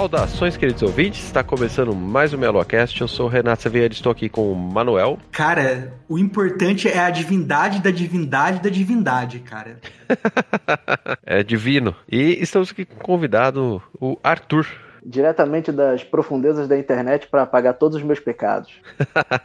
Saudações, queridos ouvintes. Está começando mais um MeloCast. Eu sou o Renato Xavier, estou aqui com o Manuel. Cara, o importante é a divindade da divindade da divindade, cara. é divino. E estamos aqui com o convidado, o Arthur diretamente das profundezas da internet para apagar todos os meus pecados.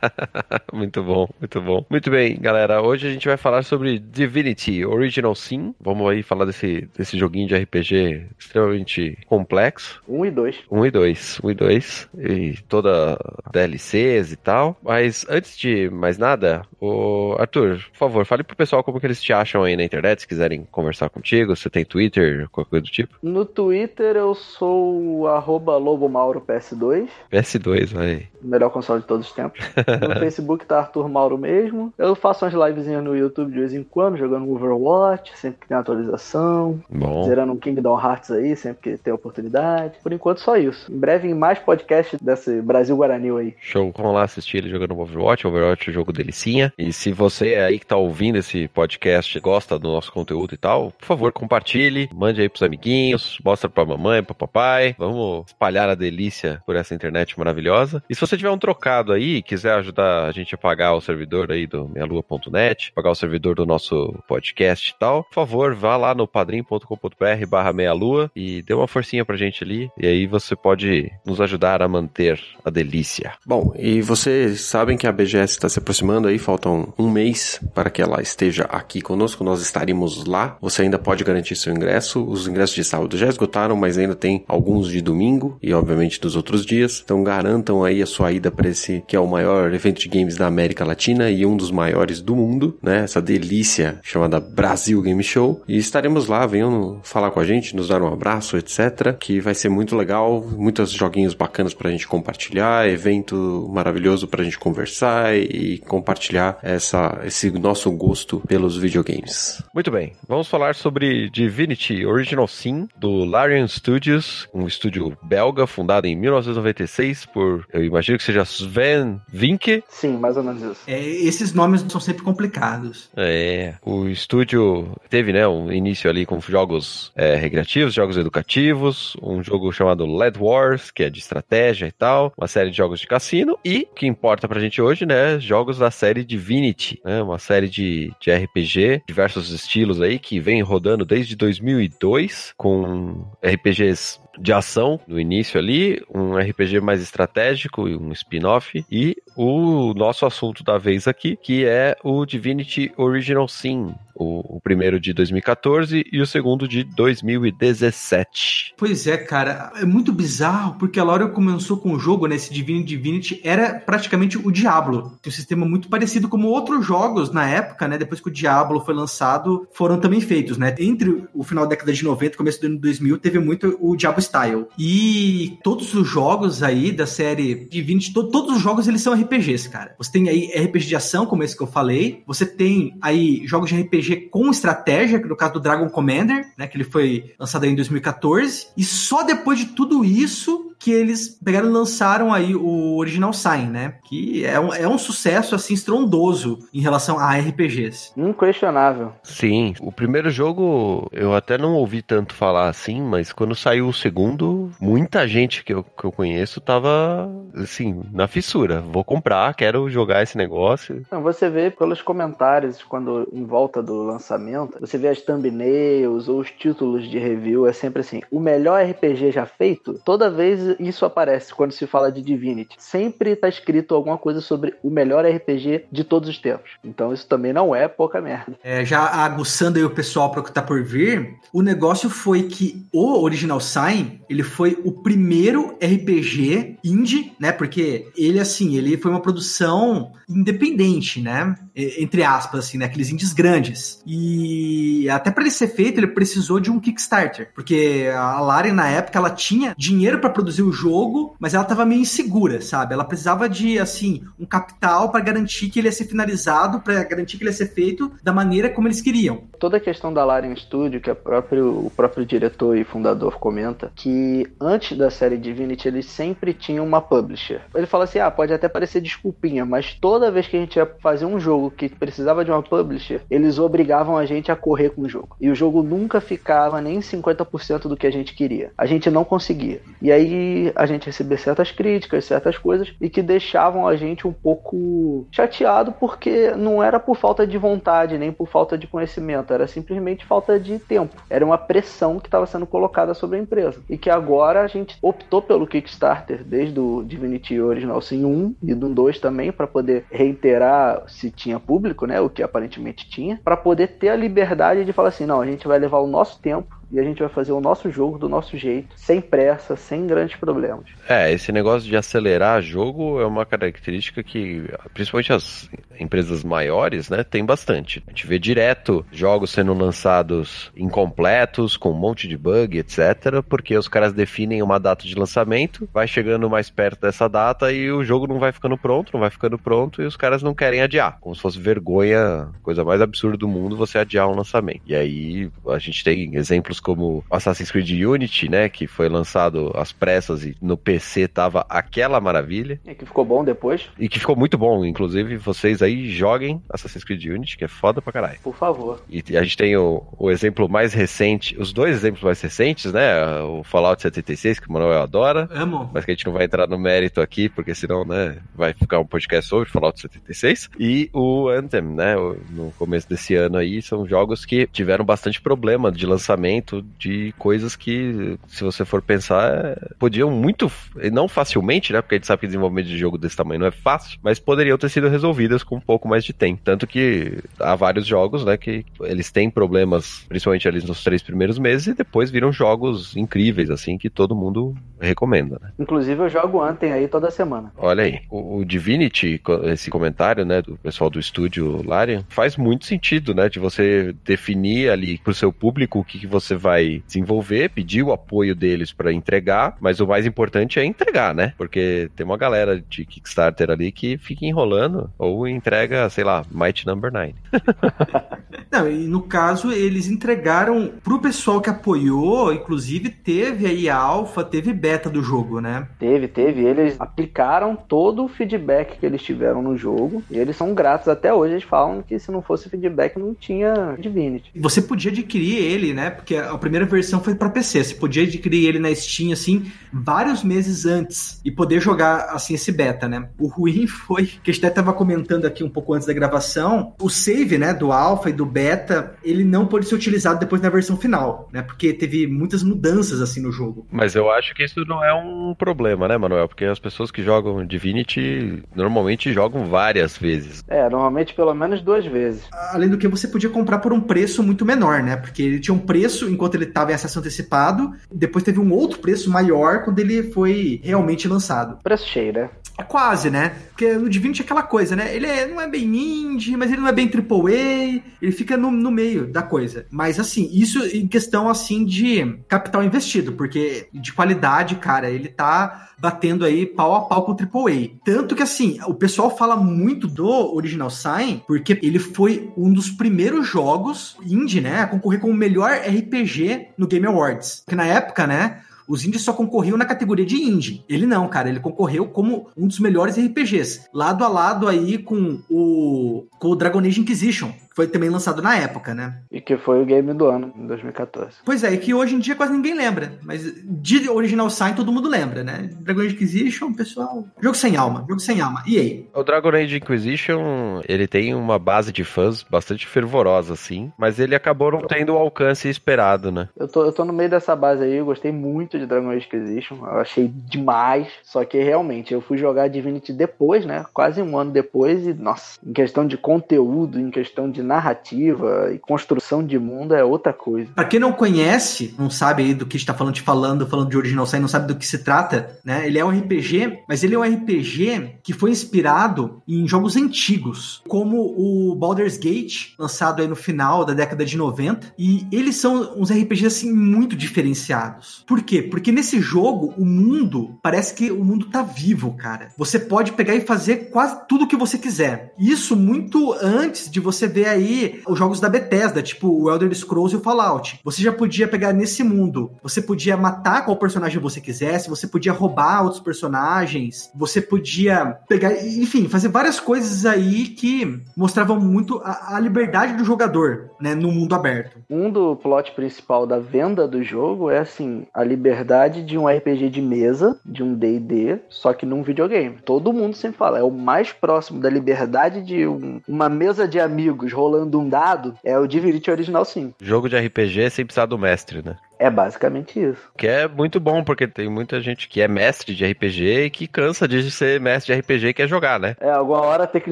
muito bom, muito bom. Muito bem, galera. Hoje a gente vai falar sobre Divinity Original Sin. Vamos aí falar desse, desse joguinho de RPG extremamente complexo. Um e dois. Um e dois. Um e dois. E toda DLCs e tal. Mas antes de mais nada, o Arthur, por favor, fale pro pessoal como que eles te acham aí na internet, se quiserem conversar contigo. Você tem Twitter, qualquer coisa do tipo? No Twitter eu sou arroba Lobo Mauro PS2. PS2, vai. Melhor console de todos os tempos. No Facebook tá Arthur Mauro mesmo. Eu faço umas livezinhas no YouTube de vez em quando, jogando Overwatch, sempre que tem atualização. Bom. Zerando um Kingdom Hearts aí, sempre que tem oportunidade. Por enquanto, só isso. Em breve, em mais podcast desse Brasil Guarani aí. Show. Vamos lá assistir ele jogando Overwatch. Overwatch é um jogo delicinha. E se você é aí que tá ouvindo esse podcast, gosta do nosso conteúdo e tal, por favor, compartilhe, mande aí pros amiguinhos, mostra pra mamãe, pra papai. Vamos espalhar a delícia por essa internet maravilhosa. E se você tiver um trocado aí, quiser ajudar a gente a pagar o servidor aí do meialua.net, pagar o servidor do nosso podcast e tal, por favor, vá lá no padrim.com.br barra meialua e dê uma forcinha pra gente ali. E aí você pode nos ajudar a manter a delícia. Bom, e vocês sabem que a BGS está se aproximando aí, faltam um mês para que ela esteja aqui conosco, nós estaremos lá. Você ainda pode garantir seu ingresso. Os ingressos de sábado já esgotaram, mas ainda tem alguns de domingo domingo e obviamente dos outros dias. Então garantam aí a sua ida para esse que é o maior evento de games da América Latina e um dos maiores do mundo, né? Essa delícia chamada Brasil Game Show. E estaremos lá, venham falar com a gente, nos dar um abraço, etc. Que vai ser muito legal, muitos joguinhos bacanas pra gente compartilhar, evento maravilhoso pra gente conversar e compartilhar essa, esse nosso gosto pelos videogames. Muito bem, vamos falar sobre Divinity Original Sin do Larian Studios, um estúdio belga, fundada em 1996 por, eu imagino que seja Sven Vinke. Sim, mais ou menos isso. É, esses nomes são sempre complicados. É, o estúdio teve, né, um início ali com jogos é, recreativos, jogos educativos, um jogo chamado Led Wars, que é de estratégia e tal, uma série de jogos de cassino e, o que importa pra gente hoje, né, jogos da série Divinity, né, uma série de, de RPG, diversos estilos aí, que vem rodando desde 2002, com RPGs de ação no início ali, um RPG mais estratégico e um spin-off, e o nosso assunto da vez aqui, que é o Divinity Original Sin, o, o, primeiro de 2014 e o segundo de 2017. Pois é, cara, é muito bizarro, porque a Laura começou com o jogo, né, esse Divinity Divinity, era praticamente o Diablo. Tem um sistema muito parecido como outros jogos na época, né, depois que o Diablo foi lançado, foram também feitos, né. Entre o final da década de 90 e começo do ano 2000, teve muito o Diablo Style. E todos os jogos aí da série Divinity, to todos os jogos eles são RPGs, cara. Você tem aí RPG de ação, como esse que eu falei, você tem aí jogos de RPG com estratégia, que no caso do Dragon Commander, né, que ele foi lançado em 2014, e só depois de tudo isso que eles pegaram e lançaram aí o Original Sign, né? Que é um, é um sucesso, assim, estrondoso em relação a RPGs. Inquestionável. Sim. O primeiro jogo eu até não ouvi tanto falar assim, mas quando saiu o segundo, muita gente que eu, que eu conheço tava, assim, na fissura. Vou comprar, quero jogar esse negócio. Não, você vê pelos comentários, quando em volta do lançamento, você vê as thumbnails ou os títulos de review, é sempre assim, o melhor RPG já feito, toda vez isso aparece quando se fala de Divinity. Sempre está escrito alguma coisa sobre o melhor RPG de todos os tempos. Então isso também não é pouca merda. É, já aguçando aí o pessoal para o que tá por vir, o negócio foi que o Original Sign, ele foi o primeiro RPG indie, né? Porque ele, assim, ele foi uma produção independente, né? Entre aspas, assim, né? Aqueles indies grandes. E até para ele ser feito, ele precisou de um Kickstarter, porque a Larian na época ela tinha dinheiro para produzir o jogo, mas ela tava meio insegura, sabe? Ela precisava de assim um capital para garantir que ele ia ser finalizado, para garantir que ele ia ser feito da maneira como eles queriam. Toda a questão da Larian Studio, que próprio, o próprio diretor e fundador comenta, que antes da série Divinity eles sempre tinham uma publisher. Ele fala assim: ah, pode até parecer desculpinha, mas toda vez que a gente ia fazer um jogo que precisava de uma publisher, eles obrigavam a gente a correr com o jogo. E o jogo nunca ficava nem 50% do que a gente queria. A gente não conseguia. E aí a gente recebia certas críticas, certas coisas, e que deixavam a gente um pouco chateado porque não era por falta de vontade, nem por falta de conhecimento, era simplesmente falta de tempo. Era uma pressão que estava sendo colocada sobre a empresa. E que agora a gente optou pelo Kickstarter desde o Divinity Original Sin 1 e do 2 também, para poder reiterar se tinha público, né? O que aparentemente tinha, para poder ter a liberdade de falar assim: não, a gente vai levar o nosso tempo e a gente vai fazer o nosso jogo do nosso jeito, sem pressa, sem grandes problemas. É, esse negócio de acelerar jogo é uma característica que, principalmente as empresas maiores, né, tem bastante. A gente vê direto jogos sendo lançados incompletos, com um monte de bug, etc, porque os caras definem uma data de lançamento, vai chegando mais perto dessa data e o jogo não vai ficando pronto, não vai ficando pronto e os caras não querem adiar. Como se fosse vergonha, coisa mais absurda do mundo você adiar um lançamento. E aí a gente tem exemplos como Assassin's Creed Unity, né, que foi lançado às pressas e no PC tava aquela maravilha. E que ficou bom depois. E que ficou muito bom, inclusive vocês aí joguem Assassin's Creed Unity, que é foda pra caralho. Por favor. E a gente tem o, o exemplo mais recente, os dois exemplos mais recentes, né, o Fallout 76, que o Manuel adora. Amo. Mas que a gente não vai entrar no mérito aqui, porque senão, né, vai ficar um podcast sobre Fallout 76. E o Anthem, né, no começo desse ano aí, são jogos que tiveram bastante problema de lançamento de coisas que, se você for pensar, podiam muito, não facilmente, né? Porque a gente sabe que desenvolvimento de jogo desse tamanho não é fácil, mas poderiam ter sido resolvidas com um pouco mais de tempo. Tanto que há vários jogos, né, que eles têm problemas, principalmente ali nos três primeiros meses, e depois viram jogos incríveis, assim, que todo mundo recomenda, né? Inclusive eu jogo Anthem aí toda semana. Olha aí, o, o Divinity, esse comentário, né, do pessoal do estúdio Larian, faz muito sentido, né, de você definir ali pro seu público o que, que você vai desenvolver, pedir o apoio deles para entregar, mas o mais importante é entregar, né? Porque tem uma galera de Kickstarter ali que fica enrolando ou entrega, sei lá, Might Number 9. Não, e no caso eles entregaram pro pessoal que apoiou, inclusive teve aí a alfa, teve beta do jogo, né? Teve, teve. Eles aplicaram todo o feedback que eles tiveram no jogo e eles são gratos até hoje. Eles falam que se não fosse feedback não tinha Divinity. Você podia adquirir ele, né? Porque a primeira versão foi para PC. Você podia adquirir ele na Steam, assim, vários meses antes e poder jogar, assim, esse beta, né? O ruim foi, que a gente até tava comentando aqui um pouco antes da gravação, o save, né, do alpha e do beta, ele não pode ser utilizado depois na versão final, né? Porque teve muitas mudanças, assim, no jogo. Mas eu acho que isso não é um problema, né, Manuel? Porque as pessoas que jogam Divinity normalmente jogam várias vezes. É, normalmente pelo menos duas vezes. Além do que você podia comprar por um preço muito menor, né? Porque ele tinha um preço enquanto ele estava em acesso antecipado, depois teve um outro preço maior quando ele foi realmente lançado. Preço cheio, né? É quase, né? Porque no Divinity é aquela coisa, né? Ele é, não é bem indie, mas ele não é bem AAA, ele fica no, no meio da coisa. Mas assim, isso em questão assim de capital investido, porque de qualidade, cara, ele tá batendo aí pau a pau com o AAA. Tanto que assim, o pessoal fala muito do Original Sign, porque ele foi um dos primeiros jogos indie, né, a concorrer com o melhor RPG no Game Awards. Que na época, né, os indies só concorriam na categoria de indie. Ele não, cara. Ele concorreu como um dos melhores RPGs. Lado a lado aí com o, com o Dragon Age Inquisition, foi também lançado na época, né? E que foi o game do ano, em 2014. Pois é, e que hoje em dia quase ninguém lembra. Mas de Original Sign todo mundo lembra, né? Dragon Age Inquisition, pessoal. Jogo sem alma, jogo sem alma. E aí? O Dragon Age Inquisition, ele tem uma base de fãs bastante fervorosa, assim. Mas ele acabou não tendo o alcance esperado, né? Eu tô, eu tô no meio dessa base aí, eu gostei muito de Dragon Age Inquisition. Eu achei demais. Só que realmente, eu fui jogar Divinity depois, né? Quase um ano depois. E, nossa, em questão de conteúdo, em questão de narrativa e construção de mundo é outra coisa. Pra quem não conhece, não sabe aí do que está falando, te falando, falando de Original Sin, não sabe do que se trata, né? Ele é um RPG, mas ele é um RPG que foi inspirado em jogos antigos, como o Baldur's Gate, lançado aí no final da década de 90, e eles são uns RPGs assim muito diferenciados. Por quê? Porque nesse jogo o mundo parece que o mundo tá vivo, cara. Você pode pegar e fazer quase tudo o que você quiser. Isso muito antes de você ver aí os jogos da Bethesda, tipo o Elder Scrolls e o Fallout. Você já podia pegar nesse mundo, você podia matar qual personagem você quisesse, você podia roubar outros personagens, você podia pegar, enfim, fazer várias coisas aí que mostravam muito a, a liberdade do jogador, né, no mundo aberto. Um do plot principal da venda do jogo é assim, a liberdade de um RPG de mesa, de um D&D, só que num videogame. Todo mundo sempre fala, é o mais próximo da liberdade de um, uma mesa de amigos rolando um dado, é o Divinity Original sim. Jogo de RPG sem precisar do mestre, né? É basicamente isso. Que é muito bom, porque tem muita gente que é mestre de RPG e que cansa de ser mestre de RPG e quer jogar, né? É, alguma hora tem que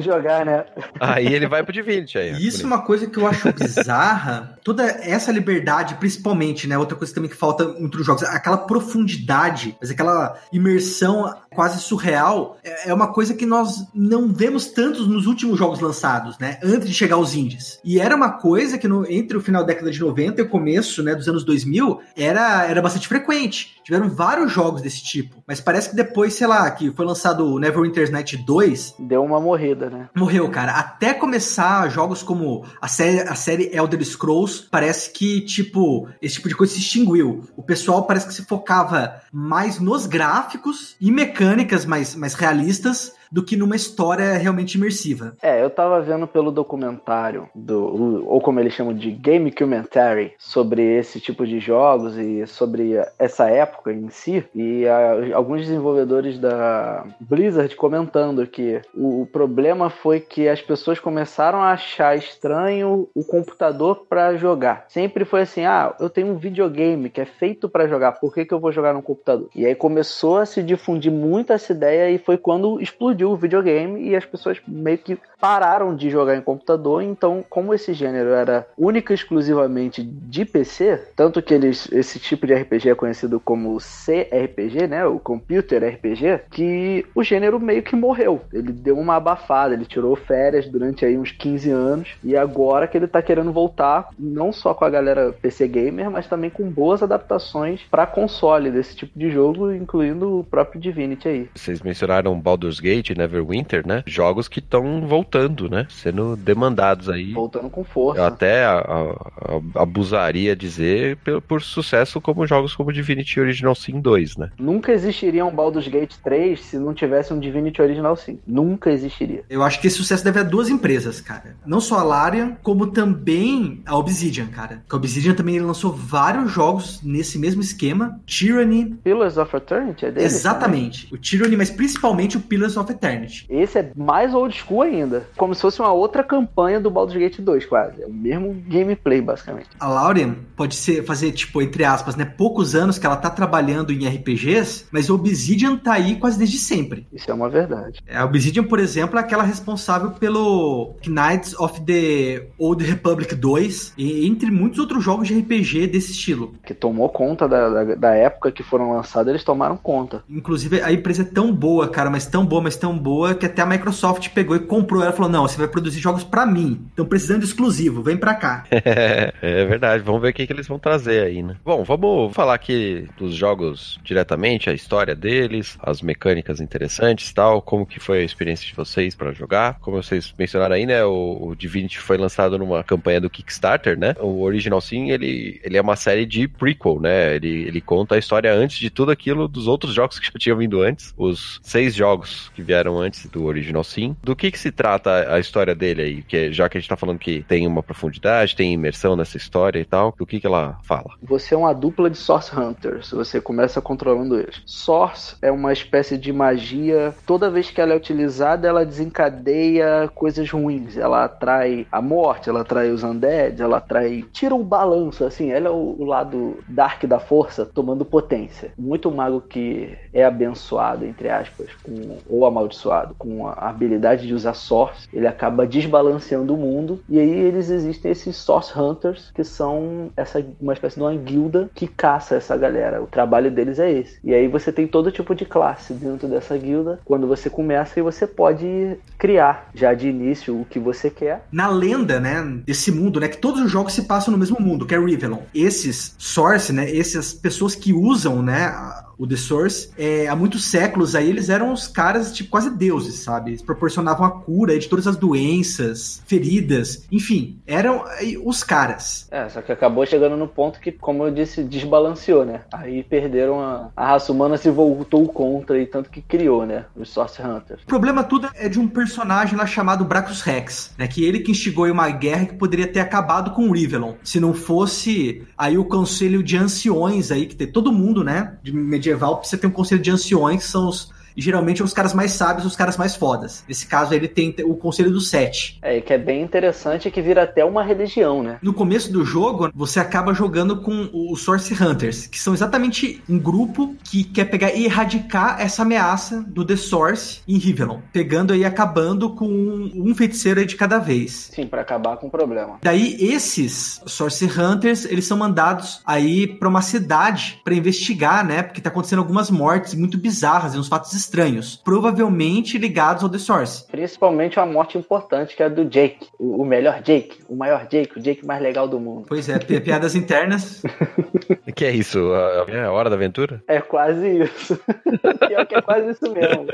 jogar, né? Aí ele vai pro Divinity aí. E isso é uma coisa que eu acho bizarra. Toda essa liberdade, principalmente, né? Outra coisa também que falta entre os jogos, aquela profundidade, mas aquela imersão quase surreal, é, é uma coisa que nós não vemos tanto nos últimos jogos lançados, né? Antes de chegar aos indies. E era uma coisa que no, entre o final da década de 90 e o começo, né, dos anos 2000, era, era bastante frequente. Tiveram vários jogos desse tipo. Mas parece que depois, sei lá, que foi lançado o Neverwinter's Night 2. Deu uma morrida, né? Morreu, cara. Até começar jogos como a série, a série Elder Scrolls, parece que, tipo, esse tipo de coisa se extinguiu. O pessoal parece que se focava mais nos gráficos e mecânicas mais, mais realistas do que numa história realmente imersiva. É, eu tava vendo pelo documentário, do, ou como eles chamam de Game Commentary, sobre esse tipo de jogos e sobre essa época em si, e a, alguns desenvolvedores da Blizzard comentando que o, o problema foi que as pessoas começaram a achar estranho o computador para jogar. Sempre foi assim: ah, eu tenho um videogame que é feito para jogar, por que, que eu vou jogar no computador? E aí começou a se difundir muito essa ideia e foi quando explodiu explodiu o videogame e as pessoas meio que pararam de jogar em computador. Então, como esse gênero era única e exclusivamente de PC, tanto que eles, esse tipo de RPG é conhecido como CRPG, né, o Computer RPG, que o gênero meio que morreu. Ele deu uma abafada, ele tirou férias durante aí uns 15 anos e agora que ele tá querendo voltar, não só com a galera PC gamer, mas também com boas adaptações para console desse tipo de jogo, incluindo o próprio Divinity aí. Vocês mencionaram Baldur's Gate, Neverwinter, né? Jogos que estão voltando, né? Sendo demandados aí. Voltando com força. Eu até a, a, abusaria dizer por, por, sucesso como jogos como Divinity Original Sin 2, né? Nunca existiria um Baldur's Gate 3 se não tivesse um Divinity Original Sin. Nunca existiria. Eu acho que esse sucesso deve a duas empresas, cara. Não só a Larian, como também a Obsidian, cara. Que a Obsidian também lançou vários jogos nesse mesmo esquema. Tyranny. Pillars of Eternity é dele? Exatamente. Também? O Tyranny, mas principalmente o Pillars of Eternity. Esse é mais old school ainda. Como se fosse uma outra campanha do Baldur's Gate 2, quase. É o mesmo gameplay, basicamente. A Lauren pode ser, fazer, tipo, entre aspas, né? Poucos anos que ela tá trabalhando em RPGs, mas Obsidian tá aí quase desde sempre. Isso é uma verdade. É, a Obsidian, por exemplo, é aquela responsável pelo Knights of the Old Republic 2, e entre muitos outros jogos de RPG desse estilo. Que tomou conta da, da, da época que foram lançados, eles tomaram conta. Inclusive, a empresa é tão boa, cara, mas tão boa, mas tão boa que até a Microsoft pegou e comprou ela falou: não, você vai produzir jogos para mim. Estão precisando de exclusivo, vem pra cá. é verdade, vamos ver o que, que eles vão trazer aí, né? Bom, vamos falar aqui dos jogos diretamente, a história deles, as mecânicas interessantes tal, como que foi a experiência de vocês para jogar. Como vocês mencionaram aí, né, o, o Divinity foi lançado numa campanha do Kickstarter, né? O Original Sim, ele, ele é uma série de prequel, né? Ele, ele conta a história antes de tudo aquilo dos outros jogos que já tinham vindo antes, os seis jogos que vieram antes do Original Sim. Do que que se trata a história dele aí? Que já que a gente tá falando que tem uma profundidade, tem imersão nessa história e tal, do que que ela fala? Você é uma dupla de Source Hunters, você começa controlando eles. Source é uma espécie de magia, toda vez que ela é utilizada, ela desencadeia coisas ruins. Ela atrai a morte, ela atrai os undead, ela atrai... Tira o balanço, assim, ela é o, o lado dark da força tomando potência. Muito mago que é abençoado, entre aspas, com ou a amaldiçoado com a habilidade de usar Source, ele acaba desbalanceando o mundo. E aí eles existem esses Source Hunters, que são essa, uma espécie de uma guilda que caça essa galera. O trabalho deles é esse. E aí você tem todo tipo de classe dentro dessa guilda. Quando você começa, e você pode criar já de início o que você quer. Na lenda, né, desse mundo, né, que todos os jogos se passam no mesmo mundo, que é Rivelon. Esses Source, né, essas pessoas que usam, né, o The Source, é, há muitos séculos aí eles eram os caras, tipo, quase deuses, sabe? Eles proporcionavam a cura de todas as doenças, feridas, enfim, eram os caras. É, só que acabou chegando no ponto que, como eu disse, desbalanceou, né? Aí perderam a, a raça humana se voltou contra e tanto que criou, né? Os Source Hunters. O problema tudo é de um personagem lá chamado Bracus Rex, né? Que ele que instigou uma guerra que poderia ter acabado com o Rivelon, se não fosse aí o conselho de anciões aí, que tem todo mundo, né? De medieval precisa ter um conselho de anciões, que são os e geralmente os caras mais sábios, os caras mais fodas. Nesse caso, ele tem o Conselho dos Sete. É, que é bem interessante que vira até uma religião, né? No começo do jogo, você acaba jogando com os Source Hunters, que são exatamente um grupo que quer pegar e erradicar essa ameaça do The Source em Rivelon. Pegando e acabando com um feiticeiro aí de cada vez. Sim, para acabar com o problema. Daí, esses Source Hunters, eles são mandados aí para uma cidade para investigar, né? Porque tá acontecendo algumas mortes muito bizarras e uns fatos estranhos, provavelmente ligados ao The Source. Principalmente uma morte importante, que é a do Jake, o, o melhor Jake, o maior Jake, o Jake mais legal do mundo. Pois é, piadas internas. que é isso? A, a hora da aventura? É quase isso. Pior que é quase isso mesmo.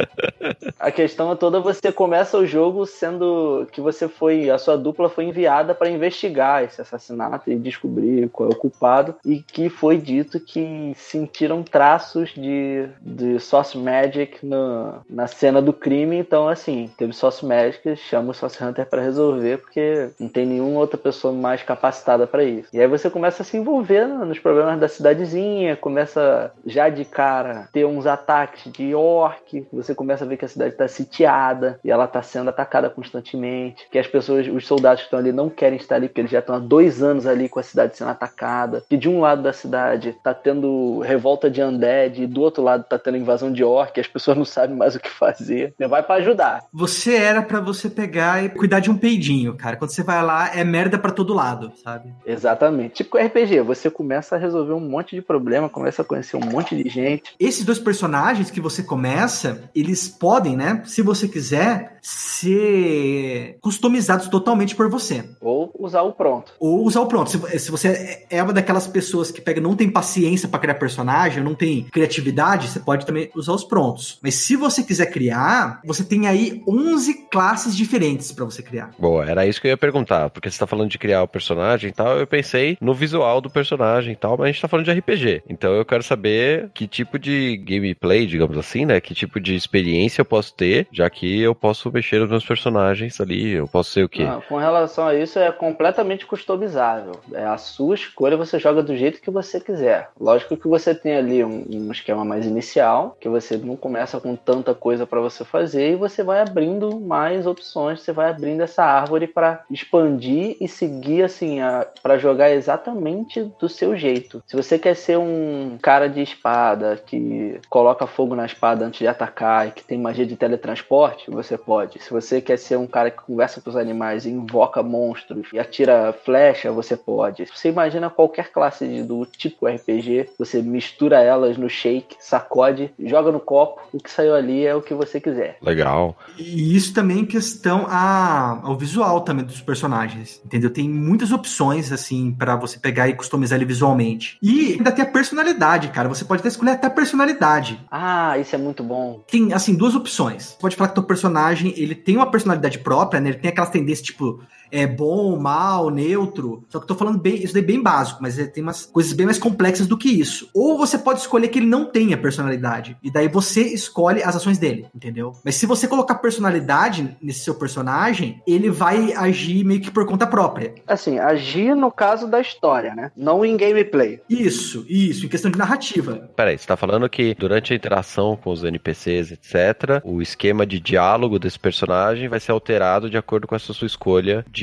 A questão é toda você começa o jogo sendo que você foi, a sua dupla foi enviada para investigar esse assassinato e descobrir qual é o culpado e que foi dito que sentiram traços de, de Source Magic no, na cena do crime, então assim, teve Source Magic, chama o Source Hunter para resolver, porque não tem nenhuma outra pessoa mais capacitada para isso. E aí você começa a se envolver nos problemas da cidadezinha, começa já de cara ter uns ataques de orc, você começa a ver que a cidade está sitiada e ela está sendo atacada constantemente, que as pessoas, os soldados que estão ali não querem estar ali porque eles já estão há dois anos ali com a cidade sendo atacada, que de um lado da cidade está tendo revolta de undead e do outro lado está tendo invasão de orc, as pessoas pessoa não sabe mais o que fazer. Você vai para ajudar. Você era para você pegar e cuidar de um peidinho, cara. Quando você vai lá, é merda para todo lado, sabe? Exatamente. Tipo RPG, você começa a resolver um monte de problema, começa a conhecer um monte de gente. Esses dois personagens que você começa, eles podem, né, se você quiser, ser customizados totalmente por você. Ou usar o pronto. Ou usar o pronto. Se, se você é uma daquelas pessoas que pega não tem paciência para criar personagem, não tem criatividade, você pode também usar os prontos. Mas se você quiser criar, você tem aí 11 classes diferentes para você criar. Boa, era isso que eu ia perguntar, porque você tá falando de criar o personagem e tal, eu pensei no visual do personagem e tal, mas a gente tá falando de RPG. Então eu quero saber que tipo de gameplay, digamos assim, né? Que tipo de experiência eu posso ter, já que eu posso mexer nos meus personagens ali, eu posso ser o quê? Não, com relação a isso, é completamente customizável. É a sua escolha, você joga do jeito que você quiser. Lógico que você tem ali um, um esquema mais inicial, que você não começa com tanta coisa para você fazer e você vai abrindo mais opções, você vai abrindo essa árvore para expandir e seguir assim para jogar exatamente do seu jeito. Se você quer ser um cara de espada que coloca fogo na espada antes de atacar e que tem magia de teletransporte, você pode. Se você quer ser um cara que conversa com os animais e invoca monstros e atira flecha, você pode. Se você imagina qualquer classe do tipo RPG, você mistura elas no shake, sacode, joga no copo, o que saiu ali é o que você quiser. Legal. E isso também em questão a, ao visual também dos personagens, entendeu? Tem muitas opções, assim, para você pegar e customizar ele visualmente. E ainda tem a personalidade, cara. Você pode até escolher até a personalidade. Ah, isso é muito bom. Tem, assim, duas opções. Você pode falar que teu personagem, ele tem uma personalidade própria, né? Ele tem aquelas tendências, tipo, é bom, mal, neutro. Só que eu tô falando bem, isso daí é bem básico, mas tem umas coisas bem mais complexas do que isso. Ou você pode escolher que ele não tenha personalidade. E daí você escolhe as ações dele, entendeu? Mas se você colocar personalidade nesse seu personagem, ele vai agir meio que por conta própria. Assim, agir no caso da história, né? Não em gameplay. Isso, isso, em questão de narrativa. Peraí, você tá falando que durante a interação com os NPCs, etc., o esquema de diálogo desse personagem vai ser alterado de acordo com essa sua escolha de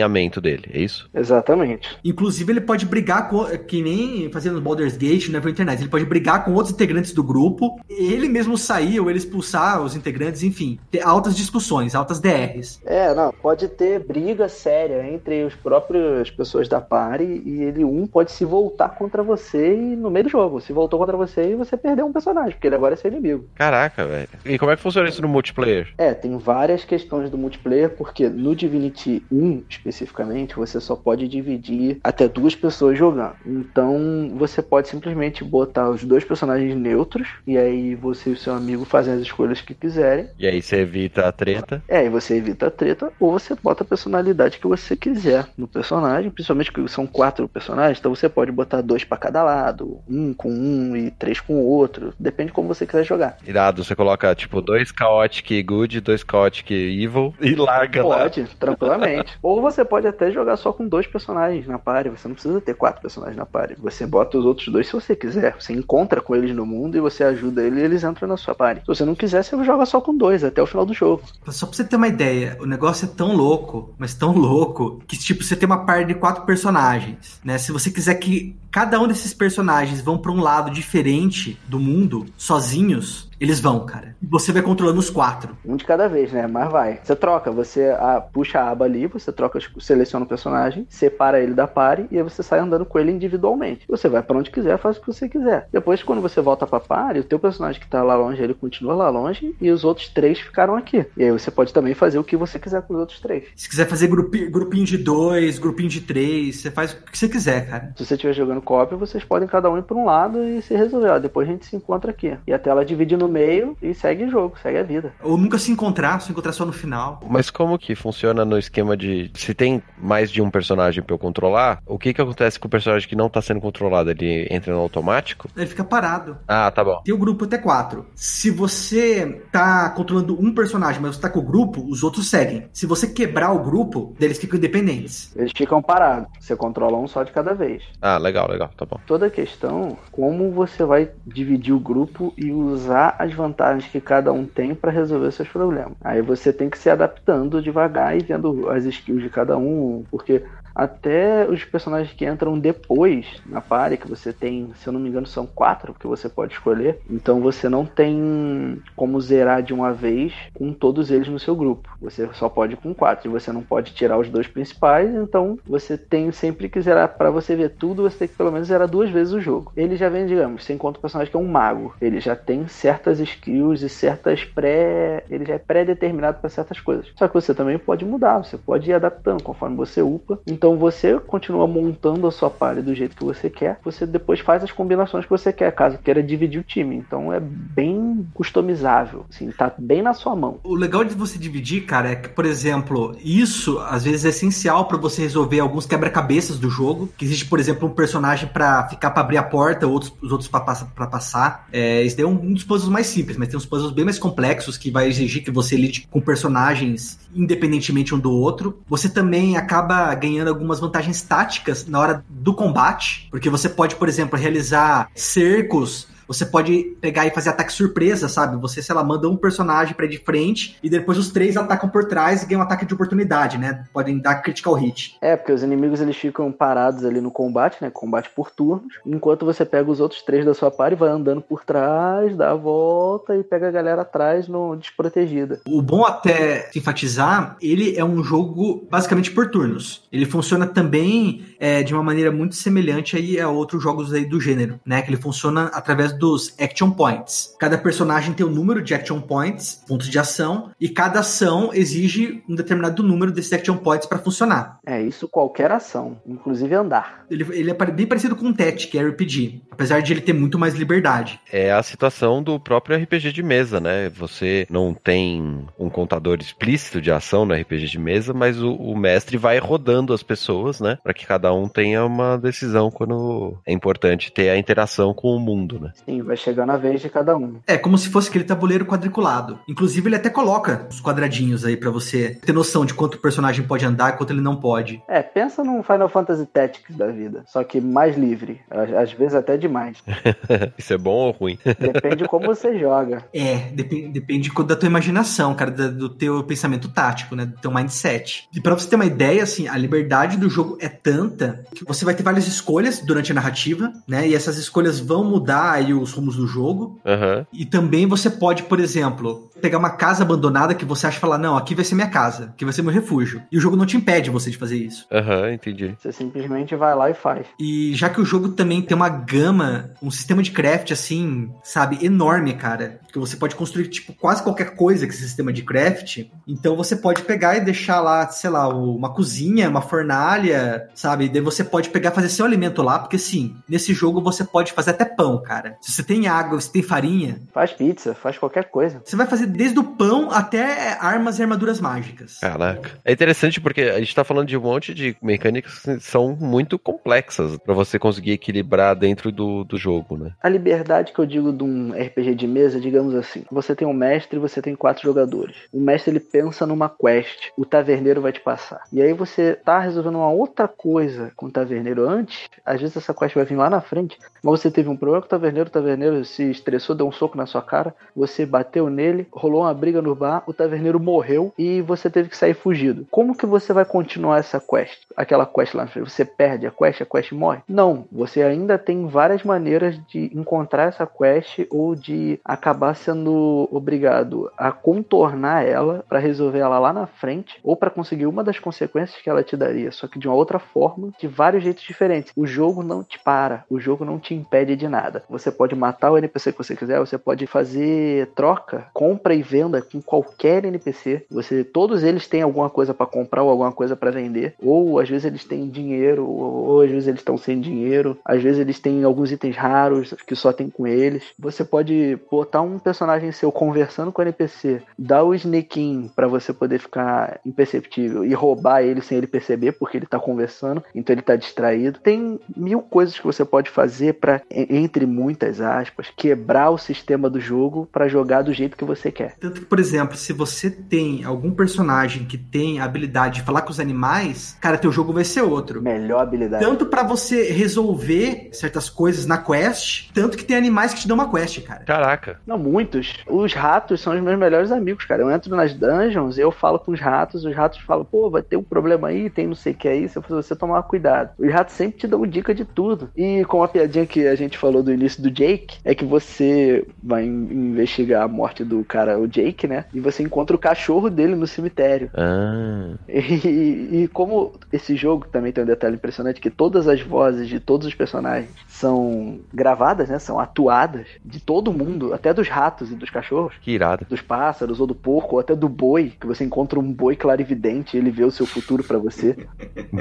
treinamento dele, é isso? Exatamente. Inclusive, ele pode brigar com. Que nem fazendo Baldur's Gate, né? Pela internet. Ele pode brigar com outros integrantes do grupo, ele mesmo sair ou ele expulsar os integrantes, enfim. Ter altas discussões, altas DRs. É, não, pode ter briga séria entre os próprios pessoas da party e ele, um, pode se voltar contra você e no meio do jogo. Se voltou contra você e você perdeu um personagem, porque ele agora é seu inimigo. Caraca, velho. E como é que funciona isso no multiplayer? É, tem várias questões do multiplayer, porque no Divinity 1, especificamente, você só pode dividir até duas pessoas jogando. Então, você pode simplesmente botar os dois personagens neutros, e aí você e o seu amigo fazem as escolhas que quiserem. E aí você evita a treta. É, e você evita a treta, ou você bota a personalidade que você quiser no personagem, principalmente que são quatro personagens, então você pode botar dois pra cada lado, um com um e três com o outro, depende de como você quiser jogar. Irado, você coloca tipo dois chaotic good, dois chaotic evil e larga lá. Pode, tranquilamente. Ou você pode até jogar só com dois personagens na party. Você não precisa ter quatro personagens na party. Você bota os outros dois se você quiser. Você encontra com eles no mundo e você ajuda eles e eles entram na sua party. Se você não quiser, você joga só com dois até o final do jogo. Só pra você ter uma ideia, o negócio é tão louco, mas tão louco, que tipo, você tem uma party de quatro personagens, né? Se você quiser que cada um desses personagens vão pra um lado diferente do mundo, sozinhos, eles vão, cara. E você vai controlando os quatro. Um de cada vez, né? Mas vai. Você troca, você ah, puxa a aba ali, você troca, seleciona o personagem, separa ele da party e aí você sai andando com ele individualmente. Você vai pra onde quiser, faz o que você quiser. Depois, quando você volta pra party, o teu personagem que tá lá longe, ele continua lá longe e os outros três ficaram aqui. E aí você pode também fazer o que você quiser com os outros três. Se quiser fazer grupi- grupinho de dois, grupinho de três, você faz o que você quiser, cara. Se você estiver jogando co-op, vocês podem cada um ir pra um lado e se resolver. Ó, depois a gente se encontra aqui. E a tela divide no meio e segue o jogo, segue a vida. Ou nunca se encontrar, se encontrar só no final. Mas como que funciona no esquema de se tem mais de um personagem pra eu controlar, o que que acontece com o personagem que não tá sendo controlado? Ele entra no automático? Ele fica parado. Ah, tá bom. Tem o grupo até quatro. Se você tá controlando um personagem, mas você tá com o grupo, os outros seguem. Se você quebrar o grupo, eles ficam independentes. Eles ficam parados. Você controla um só de cada vez. Ah, legal, legal, tá bom. Toda a questão, como você vai dividir o grupo e usar as vantagens que cada um tem para resolver seus problemas. Aí você tem que se adaptando devagar e vendo as skills de cada um, porque até os personagens que entram depois na party, que você tem, se eu não me engano, são quatro que você pode escolher. Então você não tem como zerar de uma vez com todos eles no seu grupo. Você só pode com quatro. E você não pode tirar os dois principais, então você tem sempre que zerar. Para você ver tudo, você tem que pelo menos zerar duas vezes o jogo. Ele já vem, digamos, você encontra um personagem que é um mago. Ele já tem certas skills e certas pré. Ele já é pré-determinado para certas coisas. Só que você também pode mudar, você pode ir adaptando conforme você upa. Então você continua montando a sua party do jeito que você quer. Você depois faz as combinações que você quer, caso queira dividir o time. Então é bem customizável, assim, tá bem na sua mão. O legal de você dividir, cara, é que, por exemplo, isso às vezes é essencial pra você resolver alguns quebra-cabeças do jogo. Que existe, por exemplo, um personagem pra ficar pra abrir a porta, outros, os outros pra, passa- pra passar. É, esse daí é um, um dos puzzles mais simples, mas tem uns puzzles bem mais complexos que vai exigir que você lide com personagens independentemente um do outro. Você também acaba ganhando algumas vantagens táticas na hora do combate, porque você pode, por exemplo, realizar cercos você pode pegar e fazer ataque surpresa, sabe? Você, sei lá, manda um personagem pra ir de frente e depois os três atacam por trás e ganham um ataque de oportunidade, né? Podem dar critical hit. É, porque os inimigos eles ficam parados ali no combate, né? Combate por turnos. Enquanto você pega os outros três da sua party, vai andando por trás, dá a volta e pega a galera atrás no desprotegida. O bom até enfatizar, ele é um jogo basicamente por turnos. Ele funciona também é, de uma maneira muito semelhante aí a outros jogos aí do gênero, né? Que ele funciona através dos action points. Cada personagem tem um número de action points, pontos de ação, e cada ação exige um determinado número desses action points para funcionar. É, isso qualquer ação, inclusive andar. Ele, ele é bem parecido com o TET, que é RPG, apesar de ele ter muito mais liberdade. É a situação do próprio RPG de mesa, né? Você não tem um contador explícito de ação no RPG de mesa, mas o, o mestre vai rodando as pessoas, né? Pra que cada um tenha uma decisão quando é importante ter a interação com o mundo, né? Sim, vai chegando a vez de cada um. É como se fosse aquele tabuleiro quadriculado. Inclusive, ele até coloca os quadradinhos aí pra você ter noção de quanto o personagem pode andar e quanto ele não pode. É, pensa num Final Fantasy Tactics da vida, só que mais livre, às, vezes até demais. Isso é bom ou ruim? Depende como você joga. É, depende, depende da tua imaginação, cara, do teu pensamento tático, né? Do teu mindset. E pra você ter uma ideia, assim, a liberdade do jogo é tanta que você vai ter várias escolhas durante a narrativa, né? E essas escolhas vão mudar aí os rumos do jogo. Aham. E também você pode, por exemplo, pegar uma casa abandonada que você acha e falar, não, aqui vai ser minha casa, aqui vai ser meu refúgio. E o jogo não te impede você de fazer isso. Aham, entendi. Você simplesmente vai lá e faz. E já que o jogo também tem uma gama, um sistema de craft assim, sabe, enorme, cara. Que você pode construir, tipo, quase qualquer coisa com esse sistema de craft. Então você pode pegar e deixar lá, sei lá, uma cozinha, uma fornalha, sabe? E daí você pode pegar e fazer seu alimento lá, porque sim, nesse jogo você pode fazer até pão, cara. Se você tem água, se tem farinha, Faz pizza, faz qualquer coisa. você vai fazer desde o pão até armas e armaduras mágicas. Caraca. É interessante porque a gente tá falando de um monte de mecânicas que são muito complexas pra você conseguir equilibrar dentro do, do jogo, né? A liberdade que eu digo de um RPG de mesa, digamos assim, você tem um mestre e você tem quatro jogadores. O mestre ele pensa numa quest, o taverneiro vai te passar. E aí você tá resolvendo uma outra coisa com o taverneiro antes, às vezes essa quest vai vir lá na frente, mas você teve um problema com o taverneiro, o taverneiro se estressou, deu um soco na sua cara, você bateu nele, rolou uma briga no bar, o taverneiro morreu e você teve que sair fugido. Como que você vai continuar essa quest? Aquela quest lá na frente, você perde a quest, a quest morre? Não, você ainda tem várias maneiras de encontrar essa quest ou de acabar sendo obrigado a contornar ela para resolver ela lá na frente ou para conseguir uma das consequências que ela te daria, só que de uma outra forma, de vários jeitos diferentes. O jogo não te para, o jogo não te impede de nada. Você pode matar o NPC que você quiser, você pode fazer troca, compra e venda com qualquer NPC. Você, todos eles têm alguma coisa para comprar ou alguma coisa para vender, ou às vezes eles têm dinheiro, ou, ou às vezes eles estão sem dinheiro, às vezes eles têm alguns itens raros que só tem com eles. Você pode botar um personagem seu conversando com o NPC, dar o sneak in para você poder ficar imperceptível e roubar ele sem ele perceber porque ele tá conversando, então ele tá distraído. Tem mil coisas que você pode fazer para entre muitas aspas, quebrar o sistema do jogo para jogar do jeito que você quer. Tanto que, por exemplo, se você tem algum personagem que tem a habilidade de falar com os animais, cara, teu jogo vai ser outro. Melhor habilidade. Tanto pra você resolver certas coisas na quest, tanto que tem animais que te dão uma quest, cara. Caraca. Não, muitos. Os ratos são os meus melhores amigos, cara. Eu entro nas dungeons, eu falo com os ratos, os ratos falam, pô, vai ter um problema aí, tem não sei o que aí, se você tomar cuidado. Os ratos sempre te dão dica de tudo. E com a piadinha que a gente falou do início do Jake, é que você vai in- investigar a morte do cara, o Jake, né? E você encontra o cachorro dele no cemitério. Ah. E, e como esse jogo também tem um detalhe impressionante, que todas as vozes de todos os personagens são gravadas, né? São atuadas de todo mundo, até dos ratos e dos cachorros, Que irado. dos pássaros ou do porco, ou até do boi, que você encontra um boi clarividente e ele vê o seu futuro pra você.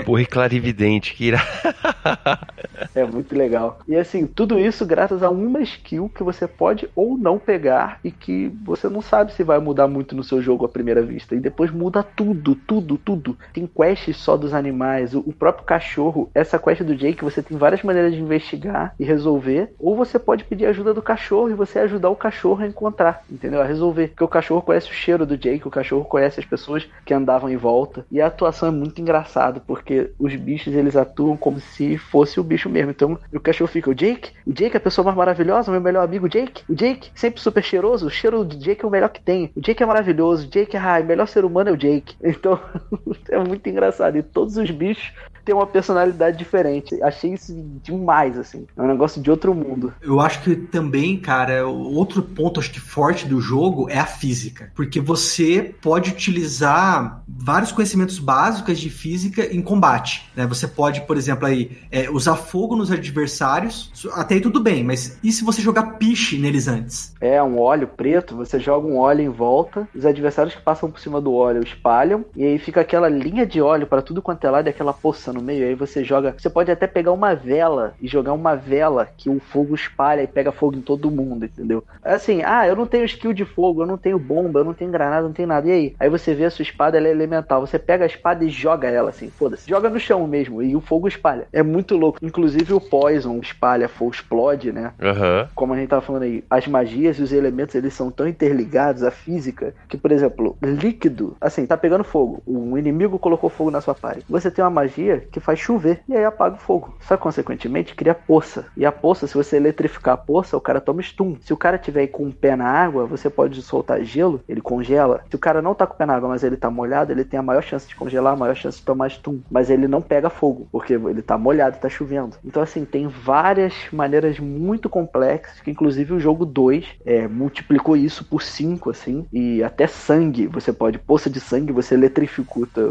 Boi clarividente, que irado. É muito legal. E assim, tudo isso graças a uma skill que você pode ou não pegar e que você não sabe se vai mudar muito no seu jogo à primeira vista. E depois muda tudo, tudo, tudo. Tem quests só dos animais, o próprio cachorro. Essa quest do Jake você tem várias maneiras de investigar e resolver. Ou você pode pedir ajuda do cachorro e você ajudar o cachorro a encontrar, entendeu? A resolver. Porque o cachorro conhece o cheiro do Jake, o cachorro conhece as pessoas que andavam em volta. E a atuação é muito engraçada, porque os bichos eles atuam como se fosse o bicho mesmo. Então o cachorro fica, o Jake, o Jake é a pessoa mais maravilhosa, meu melhor amigo, Jake, o Jake, sempre super cheiroso, o cheiro do Jake é o melhor que tem. O Jake é maravilhoso, o Jake é ai, o melhor ser humano é o Jake. Então é muito engraçado. E todos os bichos têm uma personalidade diferente. Achei isso demais, assim. É um negócio de outro mundo. Eu acho que também, cara, outro ponto acho que forte do jogo é a física, porque você pode utilizar vários conhecimentos básicos de física em combate, né? Você pode, por exemplo, aí é, usar fogo nos adversários, até aí tudo bem, mas e se você jogar piche neles antes? É um óleo preto, você joga um óleo em volta, os adversários que passam por cima do óleo espalham, e aí fica aquela linha de óleo para tudo quanto é lado e aquela poça no meio. Aí você joga. Você pode até pegar uma vela e jogar uma vela que o fogo espalha e pega fogo em todo mundo, entendeu? Assim, ah, eu não tenho skill de fogo, eu não tenho bomba, eu não tenho granada, eu não tenho nada. E aí? Aí você vê a sua espada, ela é elemental. Você pega a espada e joga ela assim, foda-se. Joga no chão mesmo e o fogo espalha. É muito louco. Inclusive, o Poison espalha fogo, explode, né? Aham. Como a gente tava falando aí, as magias e os elementos eles são tão interligados à física que, por exemplo, líquido, assim, tá pegando fogo. Um inimigo colocou fogo na sua parede. Você tem uma magia que faz chover e aí apaga o fogo. Só que, consequentemente, cria poça. E a poça, se você eletrificar a poça, o cara toma stun. Se o cara tiver com o pé na água, você pode soltar gelo, ele congela. Se o cara não tá com o pé na água, mas ele tá molhado, ele tem a maior chance de congelar, a maior chance de tomar stun. Mas ele não pega fogo, porque ele tá molhado, tá chovendo. Então, assim, tem várias maneiras muito complexas, que inclusive o jogo 2 é, multiplicou isso por 5, assim, e até sangue. Você pode, poça de sangue, você eletrifica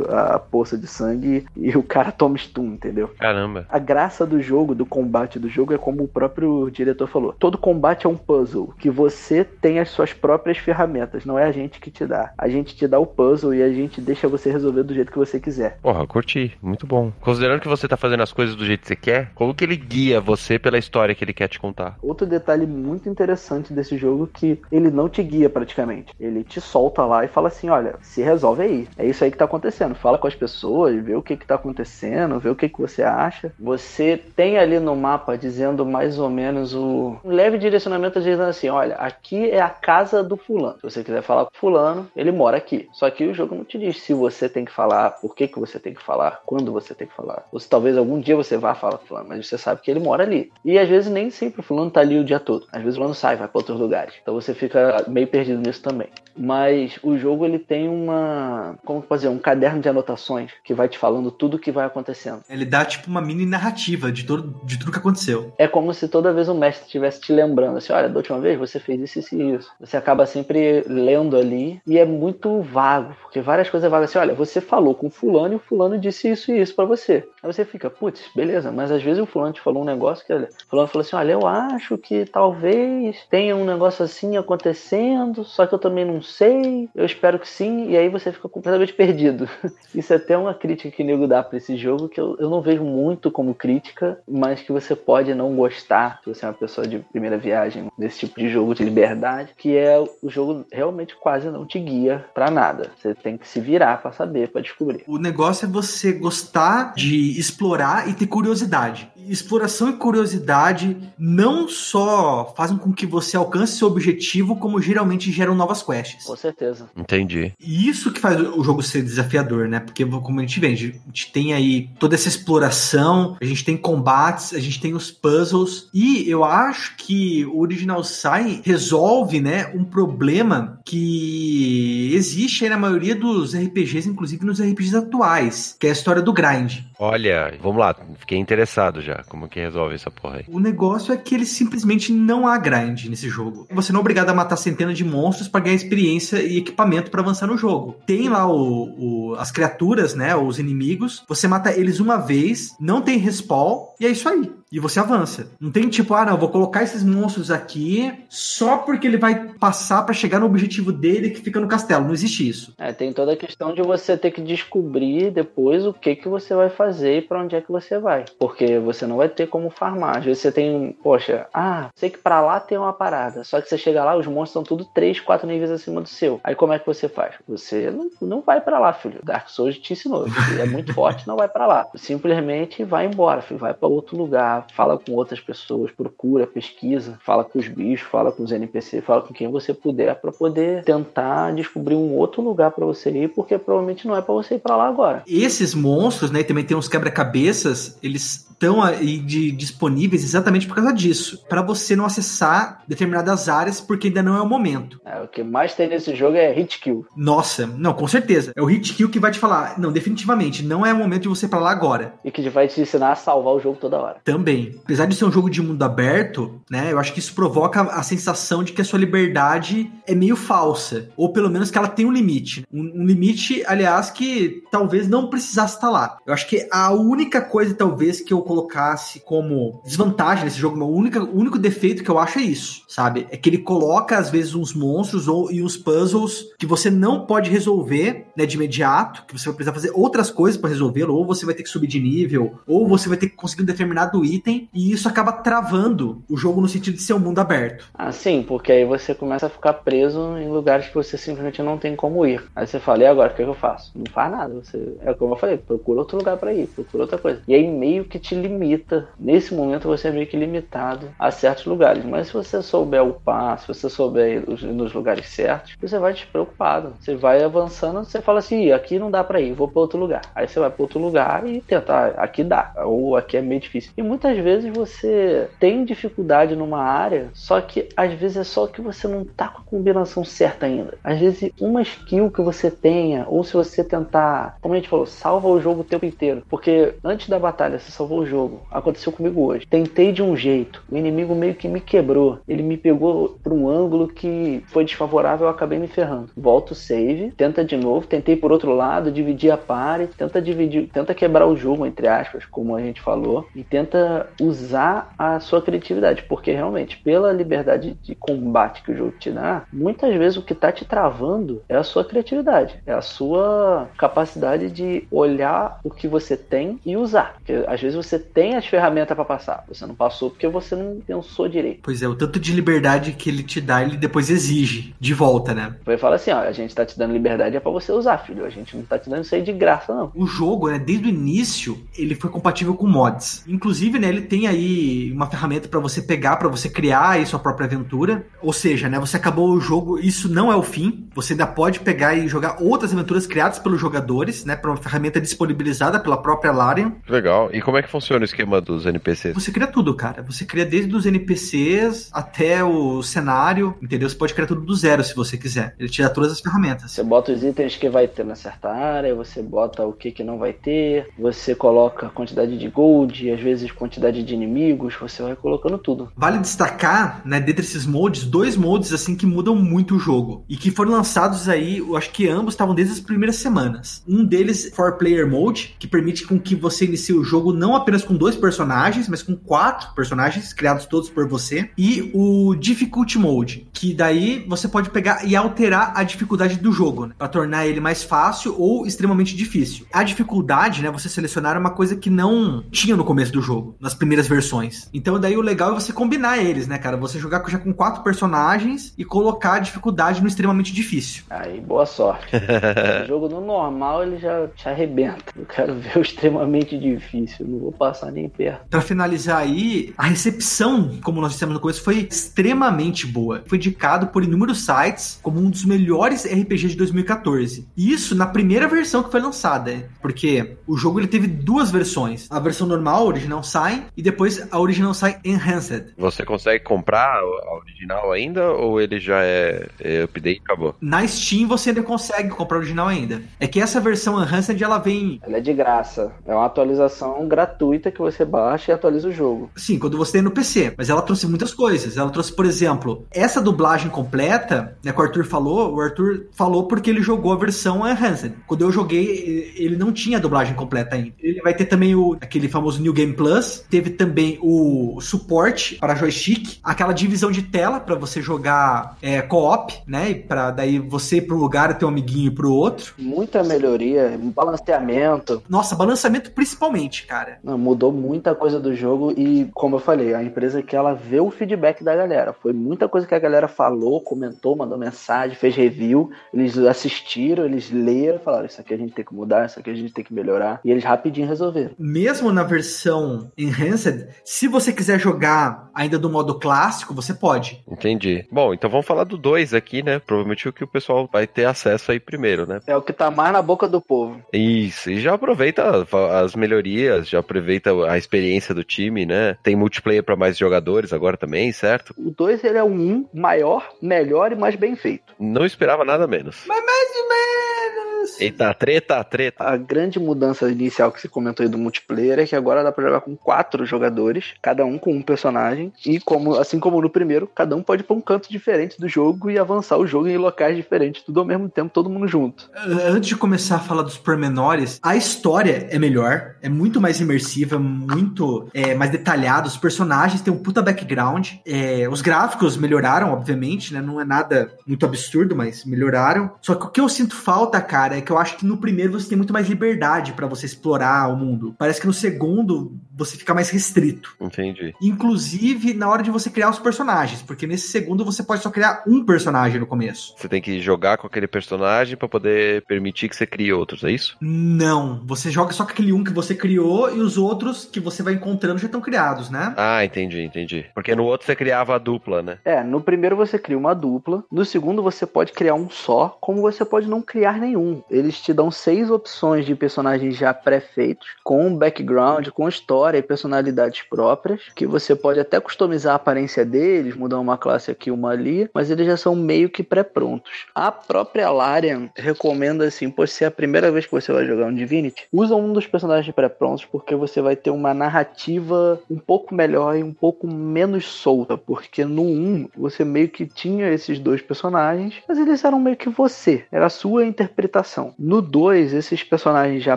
a poça de sangue e o cara toma stun, entendeu? Caramba. A graça do jogo, do combate do jogo, é como o próprio diretor falou. Todo combate é um puzzle, que você tem as suas próprias ferramentas, não é a gente que te dá. A gente te dá o puzzle e a gente deixa você resolver do jeito que você quiser. Porra, curti. Muito bom. Considerando que você tá fazendo as coisas do jeito que você quer, como que ele guia você pela história que ele quer te contar? Outro detalhe muito interessante desse jogo é que ele não te guia praticamente. Ele te solta lá e fala assim: olha, se resolve aí. É isso aí que tá acontecendo. Fala com as pessoas, vê o que que tá acontecendo, vê o que que você acha. Você tem ali no mapa dizendo mais ou menos o um leve direcionamento dizendo assim: olha, aqui é a casa do fulano. Se você quiser falar com fulano, ele mora aqui. Só que o jogo não te diz se você tem que falar, por que que você tem que falar, quando você tem que falar. Ou se talvez algum dia você vá falar com fulano, mas você sabe que ele mora ali. E às vezes nem sempre o fulano tá ali o dia todo. Às vezes o fulano sai, vai para outros lugares. Então você fica meio perdido nisso também. Mas o jogo ele tem uma, como fazer, um caderno de anotações que vai te falando tudo o que vai acontecendo. Ele dá tipo uma mini narrativa de, todo, de tudo que aconteceu. É como se toda vez o mestre estivesse te lembrando assim, olha, da última vez você fez isso, isso e isso. Você acaba sempre lendo ali e é muito vago, porque várias coisas vagas assim, olha, você falou com fulano e o fulano disse isso e isso para você. Aí você fica, putz, beleza, mas às vezes o fulano te falou um negócio que, olha, o fulano falou assim, olha, eu acho que talvez tenha um negócio assim acontecendo, só que eu também não sei, eu espero que sim, e aí você fica completamente perdido. Isso é até uma crítica que o nego dá pra esse jogo, que eu, eu não vejo muito como crítica, mas que você pode não gostar, se você é uma pessoa de primeira viagem desse tipo de jogo de liberdade, que é o jogo realmente quase não te guia pra nada. Você tem que se virar pra saber, pra descobrir. O negócio é você gostar de explorar e ter curiosidade. Exploração e curiosidade não só fazem com que você alcance seu objetivo, como geralmente geram novas quests. Com certeza. Entendi. E isso que faz o jogo ser desafiador, né? Porque, como a gente vê, a gente tem aí toda essa exploração, a gente tem combates, a gente tem os puzzles, e eu acho que o Original Sai resolve, né, um problema que existe aí na maioria dos RPGs, inclusive nos RPGs atuais, que é a história do grind. Olha, vamos lá, fiquei interessado já. Como que resolve essa porra aí? O negócio é que ele simplesmente não há grind nesse jogo. Você não é obrigado a matar centenas de monstros para ganhar experiência e equipamento para avançar no jogo. Tem lá o, o- as criaturas, né? Os inimigos. Você mata eles uma vez, não tem respawn, e é isso aí. E você avança. Não tem tipo, ah, não, vou colocar esses monstros aqui só porque ele vai passar para chegar no objetivo dele que fica no castelo. Não existe isso. É, tem toda a questão de você ter que descobrir depois o que que você vai fazer e pra onde é que você vai. Porque você não vai ter como farmar. Às vezes você tem, poxa, ah, sei que pra lá tem uma parada. Só que você chega lá, os monstros são tudo 3, 4 níveis acima do seu. Aí como é que você faz? Você não, não vai pra lá, filho. Dark Souls te ensinou. É muito forte, não vai pra lá. Simplesmente vai embora, filho. Vai pra outro lugar, fala com outras pessoas, procura, pesquisa, fala com os bichos, fala com os NPC, fala com quem você puder pra poder tentar descobrir um outro lugar pra você ir, porque provavelmente não é pra você ir pra lá agora. Esses monstros, né, também tem uns quebra-cabeças, eles estão aí de- disponíveis exatamente por causa disso, Pra você não acessar determinadas áreas porque ainda não é o momento. É, o que mais tem nesse jogo é hit kill. Nossa, não, com certeza. É o hit kill que vai te falar, não, definitivamente, não é o momento de você ir pra lá agora. E que vai te ensinar a salvar o jogo toda hora. Também. Apesar de ser um jogo de mundo aberto, né? Eu acho que isso provoca a sensação de que a sua liberdade é meio falsa. Ou pelo menos que ela tem um limite. Um, um limite, aliás, que talvez não precisasse estar lá. Eu acho que a única coisa, talvez, que eu colocasse como desvantagem nesse jogo, o único, único defeito que eu acho é isso, sabe? É que ele coloca, às vezes, uns monstros ou, e uns puzzles que você não pode resolver, né, de imediato, que você vai precisar fazer outras coisas para resolvê-lo, ou você vai ter que subir de nível, ou você vai ter que conseguir um determinado item, e isso acaba travando o jogo no sentido de ser um mundo aberto. Ah, sim, porque aí você começa a ficar preso em lugares que você simplesmente não tem como ir. Aí você fala, e agora, o que, é que eu faço? Não faz nada. Você, é como eu falei, procura outro lugar pra ir, procura outra coisa. E aí meio que te limita. Nesse momento você é meio que limitado a certos lugares. Mas se você souber upar, se você souber ir nos lugares certos, você vai despreocupado. Você vai avançando, você fala assim, aqui não dá para ir, vou para outro lugar. Aí você vai para outro lugar e tentar, aqui dá, ou aqui é meio difícil. E muitas vezes você tem dificuldade numa área, só que às vezes é só que você não tá com a combinação certa ainda. Às vezes uma skill que você tenha, ou se você tentar, como a gente falou, salva o jogo o tempo inteiro. Porque antes da batalha você salvou o jogo. Aconteceu comigo hoje. Tentei de um jeito, o inimigo meio que me quebrou. Ele me pegou por um ângulo que foi desfavorável, eu acabei me ferrando. Volta o save, tenta de novo, tentei por outro lado, dividir a pare, tenta dividir, tenta quebrar o jogo, entre aspas, como a gente falou, e tenta usar a sua criatividade. Porque realmente, pela liberdade de combate que o jogo te dá, muitas vezes o que tá te travando é a sua criatividade, é a sua capacidade de olhar o que você tem e usar. Porque às vezes você tem as ferramentas para passar, você não passou porque você não pensou direito. Pois é, o tanto de liberdade que ele te dá, ele depois exige de volta, né? Ele fala assim, ó, a gente tá te dando liberdade é para você usar, filho. A gente não tá te dando isso aí de graça, não. O jogo, né, desde o início, ele foi compatível com mods. Inclusive, né, ele tem aí uma ferramenta para você pegar, para você criar aí sua própria aventura. Ou seja, né, você acabou o jogo, isso não é o fim. Você ainda pode pegar e jogar outras aventuras criadas pelos jogadores, né, para uma ferramenta disponibilizada pela própria Larian. Legal. E como é que funciona o esquema dos NPCs? Você cria tudo, cara. Você cria desde os NPCs até o cenário, entendeu? Você pode criar tudo do zero se você quiser. Ele te dá todas as ferramentas. Você bota os itens que vai ter na certa área, você bota o que, que não vai ter, você coloca a quantidade de gold, às vezes quantidade de inimigos, você vai colocando tudo. Vale destacar, né, dentre esses modes, dois modes assim que mudam muito o jogo e que foram lançados aí, eu acho que ambos estavam desde as primeiras semanas. Um deles, For Player Mode, que permite com que você inicie o jogo não apenas com dois personagens, mas com quatro personagens criados todos por você, e o Difficulty Mode, que daí você pode pegar e alterar a dificuldade do jogo, né, para tornar ele mais fácil ou extremamente difícil. A dificuldade, né, você selecionar é uma coisa que não tinha no começo do jogo, nas primeiras versões. Então daí o legal é você combinar eles, né, cara? Você jogar já com quatro personagens e colocar a dificuldade no extremamente difícil. Aí, boa sorte. o jogo no normal ele já te arrebenta. Eu quero ver o extremamente difícil, não vou passar nem perto. Para finalizar aí, a recepção, como nós dissemos no começo, foi extremamente boa. Foi indicado por inúmeros sites como um dos melhores RPGs de 2014. Isso na primeira versão que foi lançada, porque o jogo ele teve duas versões. A versão normal, a original sai, e depois a original sai Enhanced. Você consegue comprar a original ainda ou ele já é, é update e acabou? Na Steam você ainda consegue comprar a original ainda. É que essa versão Enhanced ela vem. Ela é de graça. É uma atualização gratuita que você baixa e atualiza o jogo. Sim, quando você tem no PC. Mas ela trouxe muitas coisas. Ela trouxe, por exemplo, essa dublagem completa, né, que o Arthur falou, o Arthur falou porque ele jogou a versão Enhanced. Quando eu joguei, ele não tinha a dublagem completa ainda. Ele vai ter também o aquele famoso New Game Plus, teve também o suporte para joystick, aquela divisão de tela para você jogar é, co-op, né? Para daí você ir para um lugar e ter um amiguinho para o outro. Muita melhoria, balanceamento. Nossa, balanceamento principalmente, cara. Não, mudou muita coisa do jogo e, como eu falei, a empresa que ela vê o feedback da galera. Foi muita coisa que a galera falou, comentou, mandou mensagem, fez review. Eles assistiram, eles leram, falaram: Isso aqui a gente tem que mudar, isso aqui a gente tem que melhorar. E eles rapidinho resolveram. Mesmo na versão Enhanced, se você quiser jogar ainda do modo clássico, você pode. Entendi. Bom, então vamos falar do 2 aqui, né? Provavelmente o que o pessoal vai ter acesso aí primeiro, né? É o que tá mais na boca do povo. Isso, e já aproveita as melhorias, já aproveita a experiência do time, né? Tem multiplayer para mais jogadores agora também, certo? O 2 ele é um 1 maior, melhor e mais bem feito. Não esperava nada menos. Mas mais ou menos. Eita, treta, treta. A grande mudança inicial que você comentou aí do multiplayer é que agora dá pra jogar com quatro jogadores, cada um com um personagem, e como assim como no primeiro, cada um pode ir pra um canto diferente do jogo e avançar o jogo em locais diferentes, tudo ao mesmo tempo, todo mundo junto. Antes de começar a falar dos pormenores, a história é melhor, é muito mais imersiva, muito é, mais detalhada, os personagens têm um puta background, é, os gráficos melhoraram, obviamente, né? Não é nada muito absurdo, mas melhoraram. Só que o que eu sinto falta, cara, é que eu acho que no primeiro você tem muito mais liberdade para você explorar o mundo. Parece que no segundo você fica mais restrito. Entendi. Inclusive na hora de você criar os personagens, porque nesse segundo você pode só criar um personagem no começo. Você tem que jogar com aquele personagem para poder permitir que você crie outros, é isso? Não, você joga só com aquele um que você criou e os outros que você vai encontrando já estão criados, né? Ah, entendi, entendi. Porque no outro você criava a dupla, né? É, no primeiro você cria uma dupla, no segundo você pode criar um só, como você pode não criar nenhum. Eles te dão seis opções de personagens já pré-feitos, com background, com história e personalidades próprias, que você pode até customizar a aparência deles, mudar uma classe aqui, uma ali, mas eles já são meio que pré-prontos. A própria Larian recomenda assim, por ser a primeira vez que você vai jogar um Divinity, usa um dos personagens pré-prontos porque você vai ter uma narrativa um pouco melhor e um pouco menos solta, porque no 1 você meio que tinha esses dois personagens, mas eles eram meio que você, era a sua interpretação. No 2, esses personagens já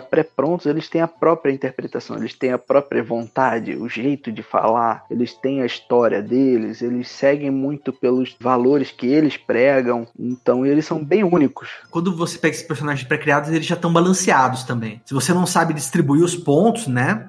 pré-prontos, eles têm a própria interpretação, eles têm a própria vontade, o jeito de falar, eles têm a história deles, eles seguem muito pelos valores que eles pregam, então eles são bem únicos. Quando você pega esses personagens pré-criados, eles já estão balanceados também. Se você não sabe distribuir os pontos, né?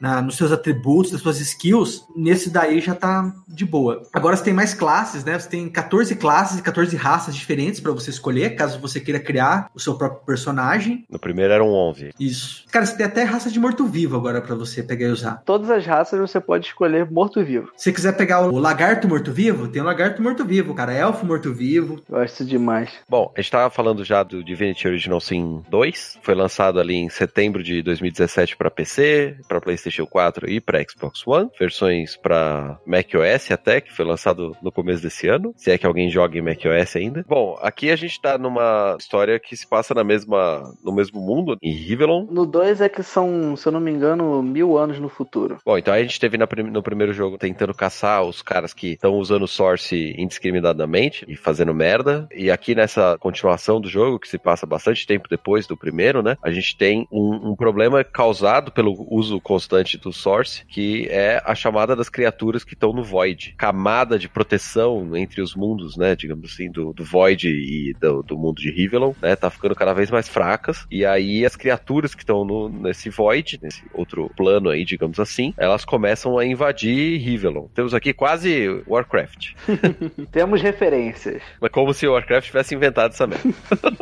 na, nos seus atributos, nas suas skills, nesse daí já tá de boa. Agora você tem mais classes, né? Você tem 14 classes e 14 raças diferentes para você escolher, caso você queira criar o seu próprio personagem. No primeiro eram 11. Isso. Cara, você tem até raça de morto-vivo agora para você pegar e usar. Todas as raças você pode escolher morto-vivo. Se você quiser pegar o lagarto morto-vivo, tem o lagarto morto-vivo, cara. Elfo morto-vivo. Gosto demais. Bom, a gente tava falando já do Divinity Original Sin 2. Foi lançado ali em setembro de 2017 para PC, para PlayStation PlayStation 4 e para Xbox One, versões para macOS até, que foi lançado no começo desse ano, se é que alguém joga em macOS ainda. Bom, aqui a gente tá numa história que se passa na mesma, no mesmo mundo, em Rivelon. No 2 é que são, se eu não me engano, mil anos no futuro. Bom, então a gente teve na, no primeiro jogo tentando caçar os caras que estão usando Source indiscriminadamente e fazendo merda. E aqui nessa continuação do jogo, que se passa bastante tempo depois do primeiro, né? A gente tem um, um problema causado pelo uso constante do Source, que é a chamada das criaturas que estão no Void. Camada de proteção entre os mundos, né? Digamos assim, do, do Void e do, do, mundo de Rivelon, né? Tá ficando cada vez mais fracas. E aí as criaturas que estão nesse Void, nesse outro plano aí, digamos assim, elas começam a invadir Rivelon. Temos aqui quase Warcraft. Temos referências. Mas como se o Warcraft tivesse inventado essa merda.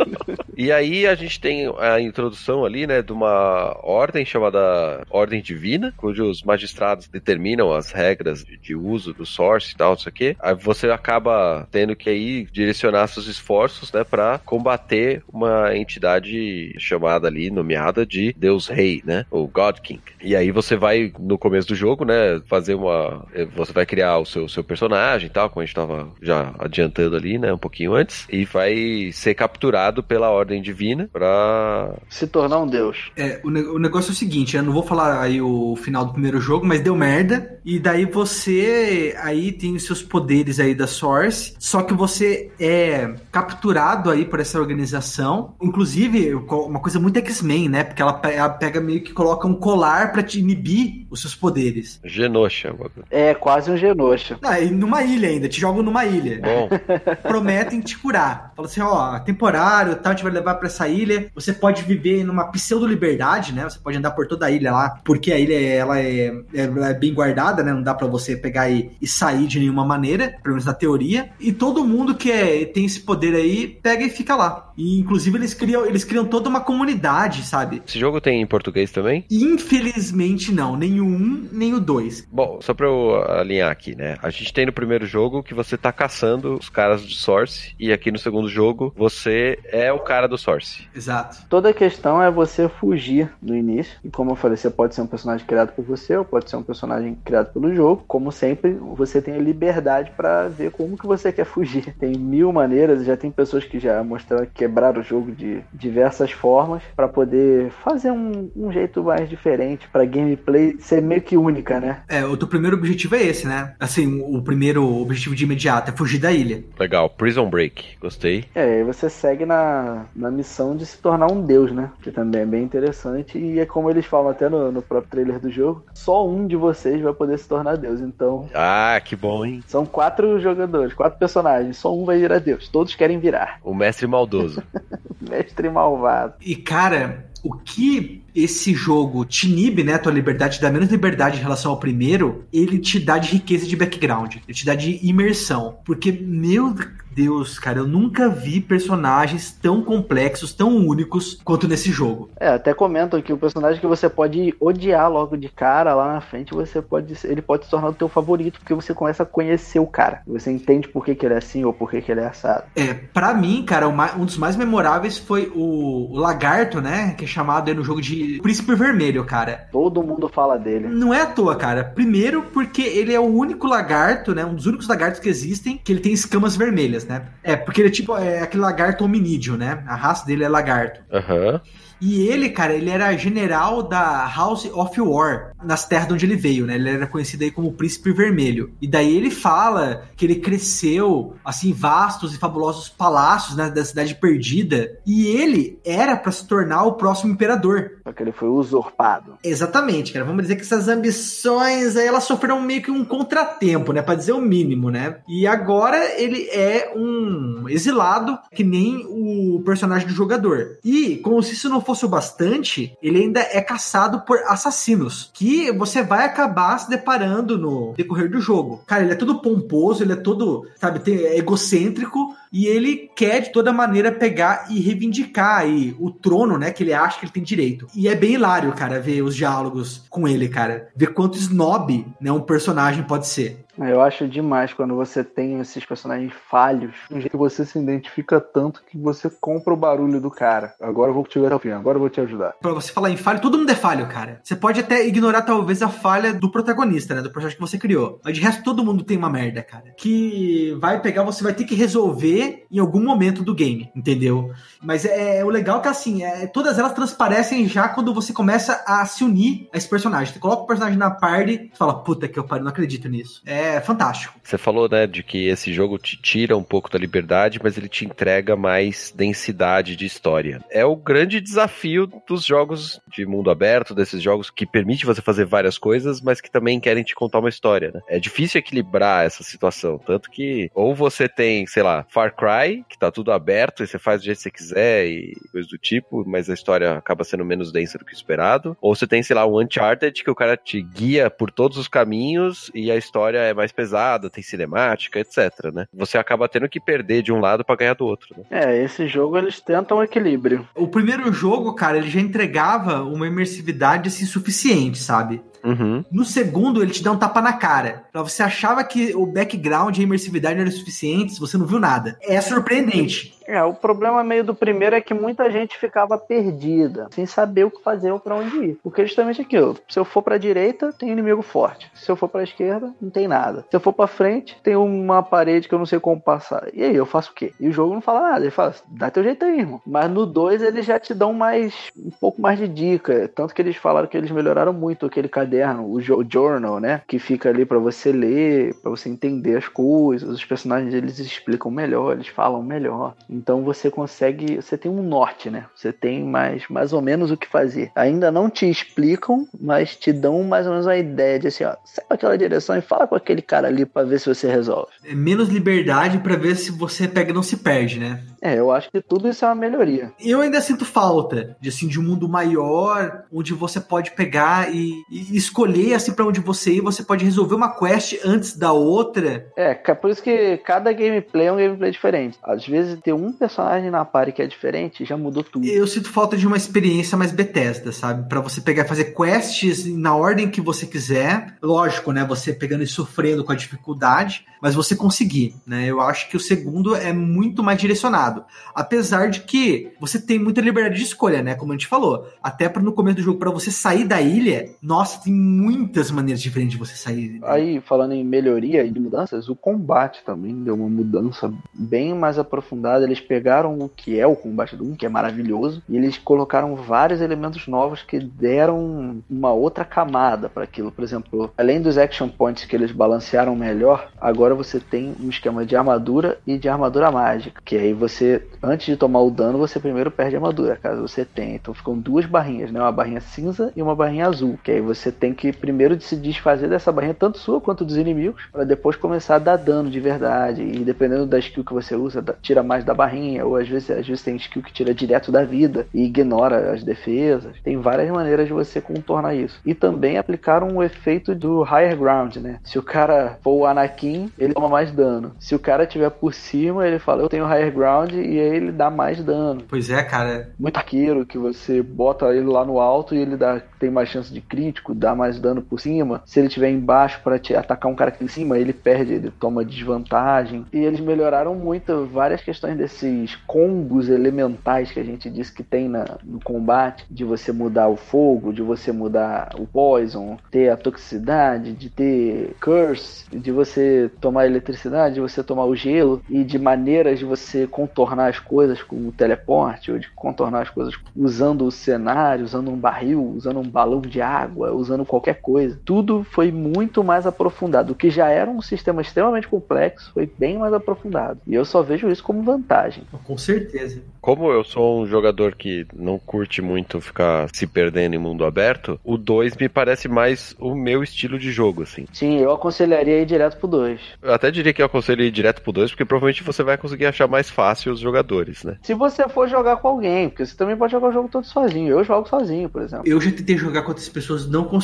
e aí a gente tem a introdução ali, né, de uma ordem chamada Ordem Divina divina, cujos magistrados determinam as regras de uso do source e tal, isso aqui. Aí você acaba tendo que aí direcionar seus esforços, né, para combater uma entidade chamada ali, nomeada de Deus Rei, né, o God King. E aí você vai no começo do jogo, né, fazer uma, você vai criar o seu, seu personagem e tal, como a gente tava já adiantando ali, né, um pouquinho antes, e vai ser capturado pela ordem divina para se tornar um deus. É, o, ne o negócio é o seguinte, eu não vou falar aí o o final do primeiro jogo, mas deu merda. E daí você aí tem os seus poderes aí da Source, só que você é capturado aí por essa organização. Inclusive, uma coisa muito X-Men, né? Porque ela pega meio que coloca um colar para te inibir os seus poderes. Genosha. É, quase um Genosha. Ah, e numa ilha ainda, te jogam numa ilha. Bom. Prometem te curar. Fala assim, ó, temporário, tal, a gente vai levar para essa ilha. Você pode viver numa pseudo-liberdade, né? Você pode andar por toda a ilha lá, porque a ilha ela é, ela é bem guardada, né? Não dá para você pegar e, e, sair de nenhuma maneira, pelo menos na teoria. E todo mundo que é, tem esse poder aí pega e fica lá. E inclusive eles criam, eles criam toda uma comunidade, sabe? Esse jogo tem em português também? Infelizmente não, nem o 1, nem o 2. Bom, só pra eu alinhar aqui, né? A gente tem no primeiro jogo que você tá caçando os caras do Source, e aqui no segundo jogo você é o cara do Source. Exato. Toda a questão é você fugir no início, e como eu falei, você pode ser um personagem criado por você, ou pode ser um personagem criado pelo jogo. Como sempre, você tem a liberdade para ver como que você quer fugir. Tem mil maneiras, já tem pessoas que já mostraram que quebrar o jogo de diversas formas para poder fazer um, um, jeito mais diferente para gameplay ser meio que única, né? É, o teu primeiro objetivo é esse, né? Assim, o primeiro objetivo de imediato é fugir da ilha. Legal, Prison Break, gostei. É, aí você segue na, na missão de se tornar um deus, né? Que também é bem interessante e é como eles falam até no, no próprio trailer do jogo, só um de vocês vai poder se tornar deus, então... Ah, que bom, hein? São quatro jogadores, quatro personagens, só um vai virar deus, todos querem virar. O mestre maldoso. Mestre malvado. E cara, o que esse jogo te inibe, né, tua liberdade, te dá menos liberdade em relação ao primeiro, ele te dá de riqueza de background, ele te dá de imersão. Porque, meu Deus, cara, eu nunca vi personagens tão complexos, tão únicos quanto nesse jogo. É, até comentam que o personagem que você pode odiar logo de cara lá na frente, você pode, ele pode se tornar o teu favorito, porque você começa a conhecer o cara. Você entende por que, que ele é assim ou por que, que ele é assado. É, pra mim, cara, um dos mais memoráveis foi o, o Lagarto, né? Que é chamado aí no jogo de Príncipe Vermelho, cara. Todo mundo fala dele. Não é à toa, cara. Primeiro, porque ele é o único lagarto, né? Um dos únicos lagartos que existem que ele tem escamas vermelhas, né? É, porque ele é tipo é aquele lagarto hominídeo, né? A raça dele é lagarto. Aham. Uhum. E ele, cara, ele era general da House of War, nas terras de onde ele veio, né? Ele era conhecido aí como Príncipe Vermelho. E daí ele fala que ele cresceu, assim, vastos e fabulosos palácios né, da Cidade Perdida. E ele era para se tornar o próximo imperador. Só que ele foi usurpado. Exatamente, cara. Vamos dizer que essas ambições aí, elas sofreram meio que um contratempo, né? Pra dizer o mínimo, né? E agora ele é um exilado, que nem o personagem do jogador. E, como se isso não fosse fosse o bastante, ele ainda é caçado por assassinos, que você vai acabar se deparando no decorrer do jogo. Cara, ele é todo pomposo, ele é todo, sabe, é egocêntrico, e ele quer de toda maneira pegar e reivindicar aí o trono, né, que ele acha que ele tem direito. E é bem hilário, cara, ver os diálogos com ele, cara. Ver quanto snob, né, um personagem pode ser. Eu acho demais quando você tem esses personagens falhos, que você se identifica tanto que você compra o barulho do cara. Agora eu vou te ver ao fim, agora eu vou te ajudar. Pra você falar em falha, todo mundo é falho, cara. Você pode até ignorar talvez a falha do protagonista, né, do personagem que você criou. Mas de resto todo mundo tem uma merda, cara. Que vai pegar, você vai ter que resolver em algum momento do game, entendeu? Mas é, é o legal que assim, é, todas elas transparecem já quando você começa a se unir a esse personagem. Você coloca o personagem na party e fala, puta que eu pariu, não acredito nisso. É fantástico. Você falou, né, de que esse jogo te tira um pouco da liberdade, mas ele te entrega mais densidade de história. É o grande desafio dos jogos de mundo aberto, desses jogos que permite você fazer várias coisas, mas que também querem te contar uma história, né? É difícil equilibrar essa situação, tanto que ou você tem, sei lá, Far Cry, que tá tudo aberto e você faz do jeito que você quiser e coisa do tipo, mas a história acaba sendo menos densa do que esperado. Ou você tem, sei lá, o Uncharted, que o cara te guia por todos os caminhos e a história é mais pesada, tem cinemática, etc, né? Você acaba tendo que perder de um lado para ganhar do outro, né? É, esse jogo eles tentam um equilíbrio. O primeiro jogo, cara, ele já entregava uma imersividade assim suficiente, sabe? Uhum. No segundo, ele te dá um tapa na cara. Você achava que o background e a imersividade eram suficientes, você não viu nada. É surpreendente. É, o problema meio do primeiro é que muita gente ficava perdida, sem saber o que fazer ou para onde ir. Porque justamente aquilo, se eu for para direita, tem inimigo forte. Se eu for para esquerda, não tem nada. Se eu for para frente, tem uma parede que eu não sei como passar. E aí, eu faço o quê? E o jogo não fala nada, ele fala, dá teu jeito aí, irmão. Mas no 2 eles já te dão mais um pouco mais de dica, tanto que eles falaram que eles melhoraram muito aquele caderno, o journal, né, que fica ali para você ler, para você entender as coisas, os personagens eles explicam melhor, eles falam melhor. Então você consegue, você tem um norte, né? Você tem mais, mais ou menos o que fazer. Ainda não te explicam, mas te dão mais ou menos uma ideia de assim, ó, sai pra aquela direção e fala com aquele cara ali para ver se você resolve. É menos liberdade para ver se você pega e não se perde, né? É, eu acho que tudo isso é uma melhoria. Eu ainda sinto falta de assim de um mundo maior, onde você pode pegar e, e escolher assim para onde você ir, você pode resolver uma quest antes da outra. É, por isso que cada gameplay é um gameplay diferente. Às vezes ter um personagem na party que é diferente já mudou tudo. Eu sinto falta de uma experiência mais Bethesda, sabe? Para você pegar e fazer quests na ordem que você quiser. Lógico, né? Você pegando e sofrendo com a dificuldade, mas você conseguir, né? Eu acho que o segundo é muito mais direcionado. Apesar de que você tem muita liberdade de escolha, né? Como a gente falou. Até para no começo do jogo, para você sair da ilha, nossa, tem muitas maneiras diferentes de você sair. Aí, falando em melhoria e de mudanças, o combate também deu uma mudança bem mais aprofundada. Eles pegaram o que é o combate do 1, que é maravilhoso, e eles colocaram vários elementos novos que deram uma outra camada para aquilo. Por exemplo, além dos action points que eles balancearam melhor, agora você tem um esquema de armadura e de armadura mágica, que aí você você, antes de tomar o dano, você primeiro perde a armadura, caso você tenha. Então ficam duas barrinhas, né? Uma barrinha cinza e uma barrinha azul. Que aí você tem que primeiro se desfazer dessa barrinha, tanto sua quanto dos inimigos, para depois começar a dar dano de verdade. E dependendo da skill que você usa, tira mais da barrinha, ou às vezes, às vezes tem skill que tira direto da vida e ignora as defesas. Tem várias maneiras de você contornar isso. E também aplicaram o efeito do higher ground, né? Se o cara for o Anakin, ele toma mais dano. Se o cara tiver por cima, ele fala, eu tenho higher ground, e aí ele dá mais dano. Pois é, cara. Muito arqueiro que você bota ele lá no alto e ele dá, tem mais chance de crítico, dá mais dano por cima. Se ele tiver embaixo para atacar um cara aqui em cima, ele perde, ele toma desvantagem. E eles melhoraram muito várias questões desses combos elementais que a gente disse que tem na, no combate, de você mudar o fogo, de você mudar o poison, ter a toxicidade, de ter curse, de você tomar eletricidade, de você tomar o gelo e de maneiras de você contornar as coisas com o teleporte ou de contornar as coisas usando o cenário, usando um barril, usando um balão de água, usando qualquer coisa. Tudo foi muito mais aprofundado. O que já era um sistema extremamente complexo foi bem mais aprofundado. E eu só vejo isso como vantagem. Com certeza. Como eu sou um jogador que não curte muito ficar se perdendo em mundo aberto, o 2 me parece mais o meu estilo de jogo, assim. Sim, eu aconselharia ir direto pro 2. Eu até diria que eu aconselho ir direto pro 2, porque provavelmente você vai conseguir achar mais fácil os jogadores, né? Se você for jogar com alguém, porque você também pode jogar o jogo todo sozinho. Eu jogo sozinho, por exemplo. Eu já tentei jogar com outras pessoas, não consegui,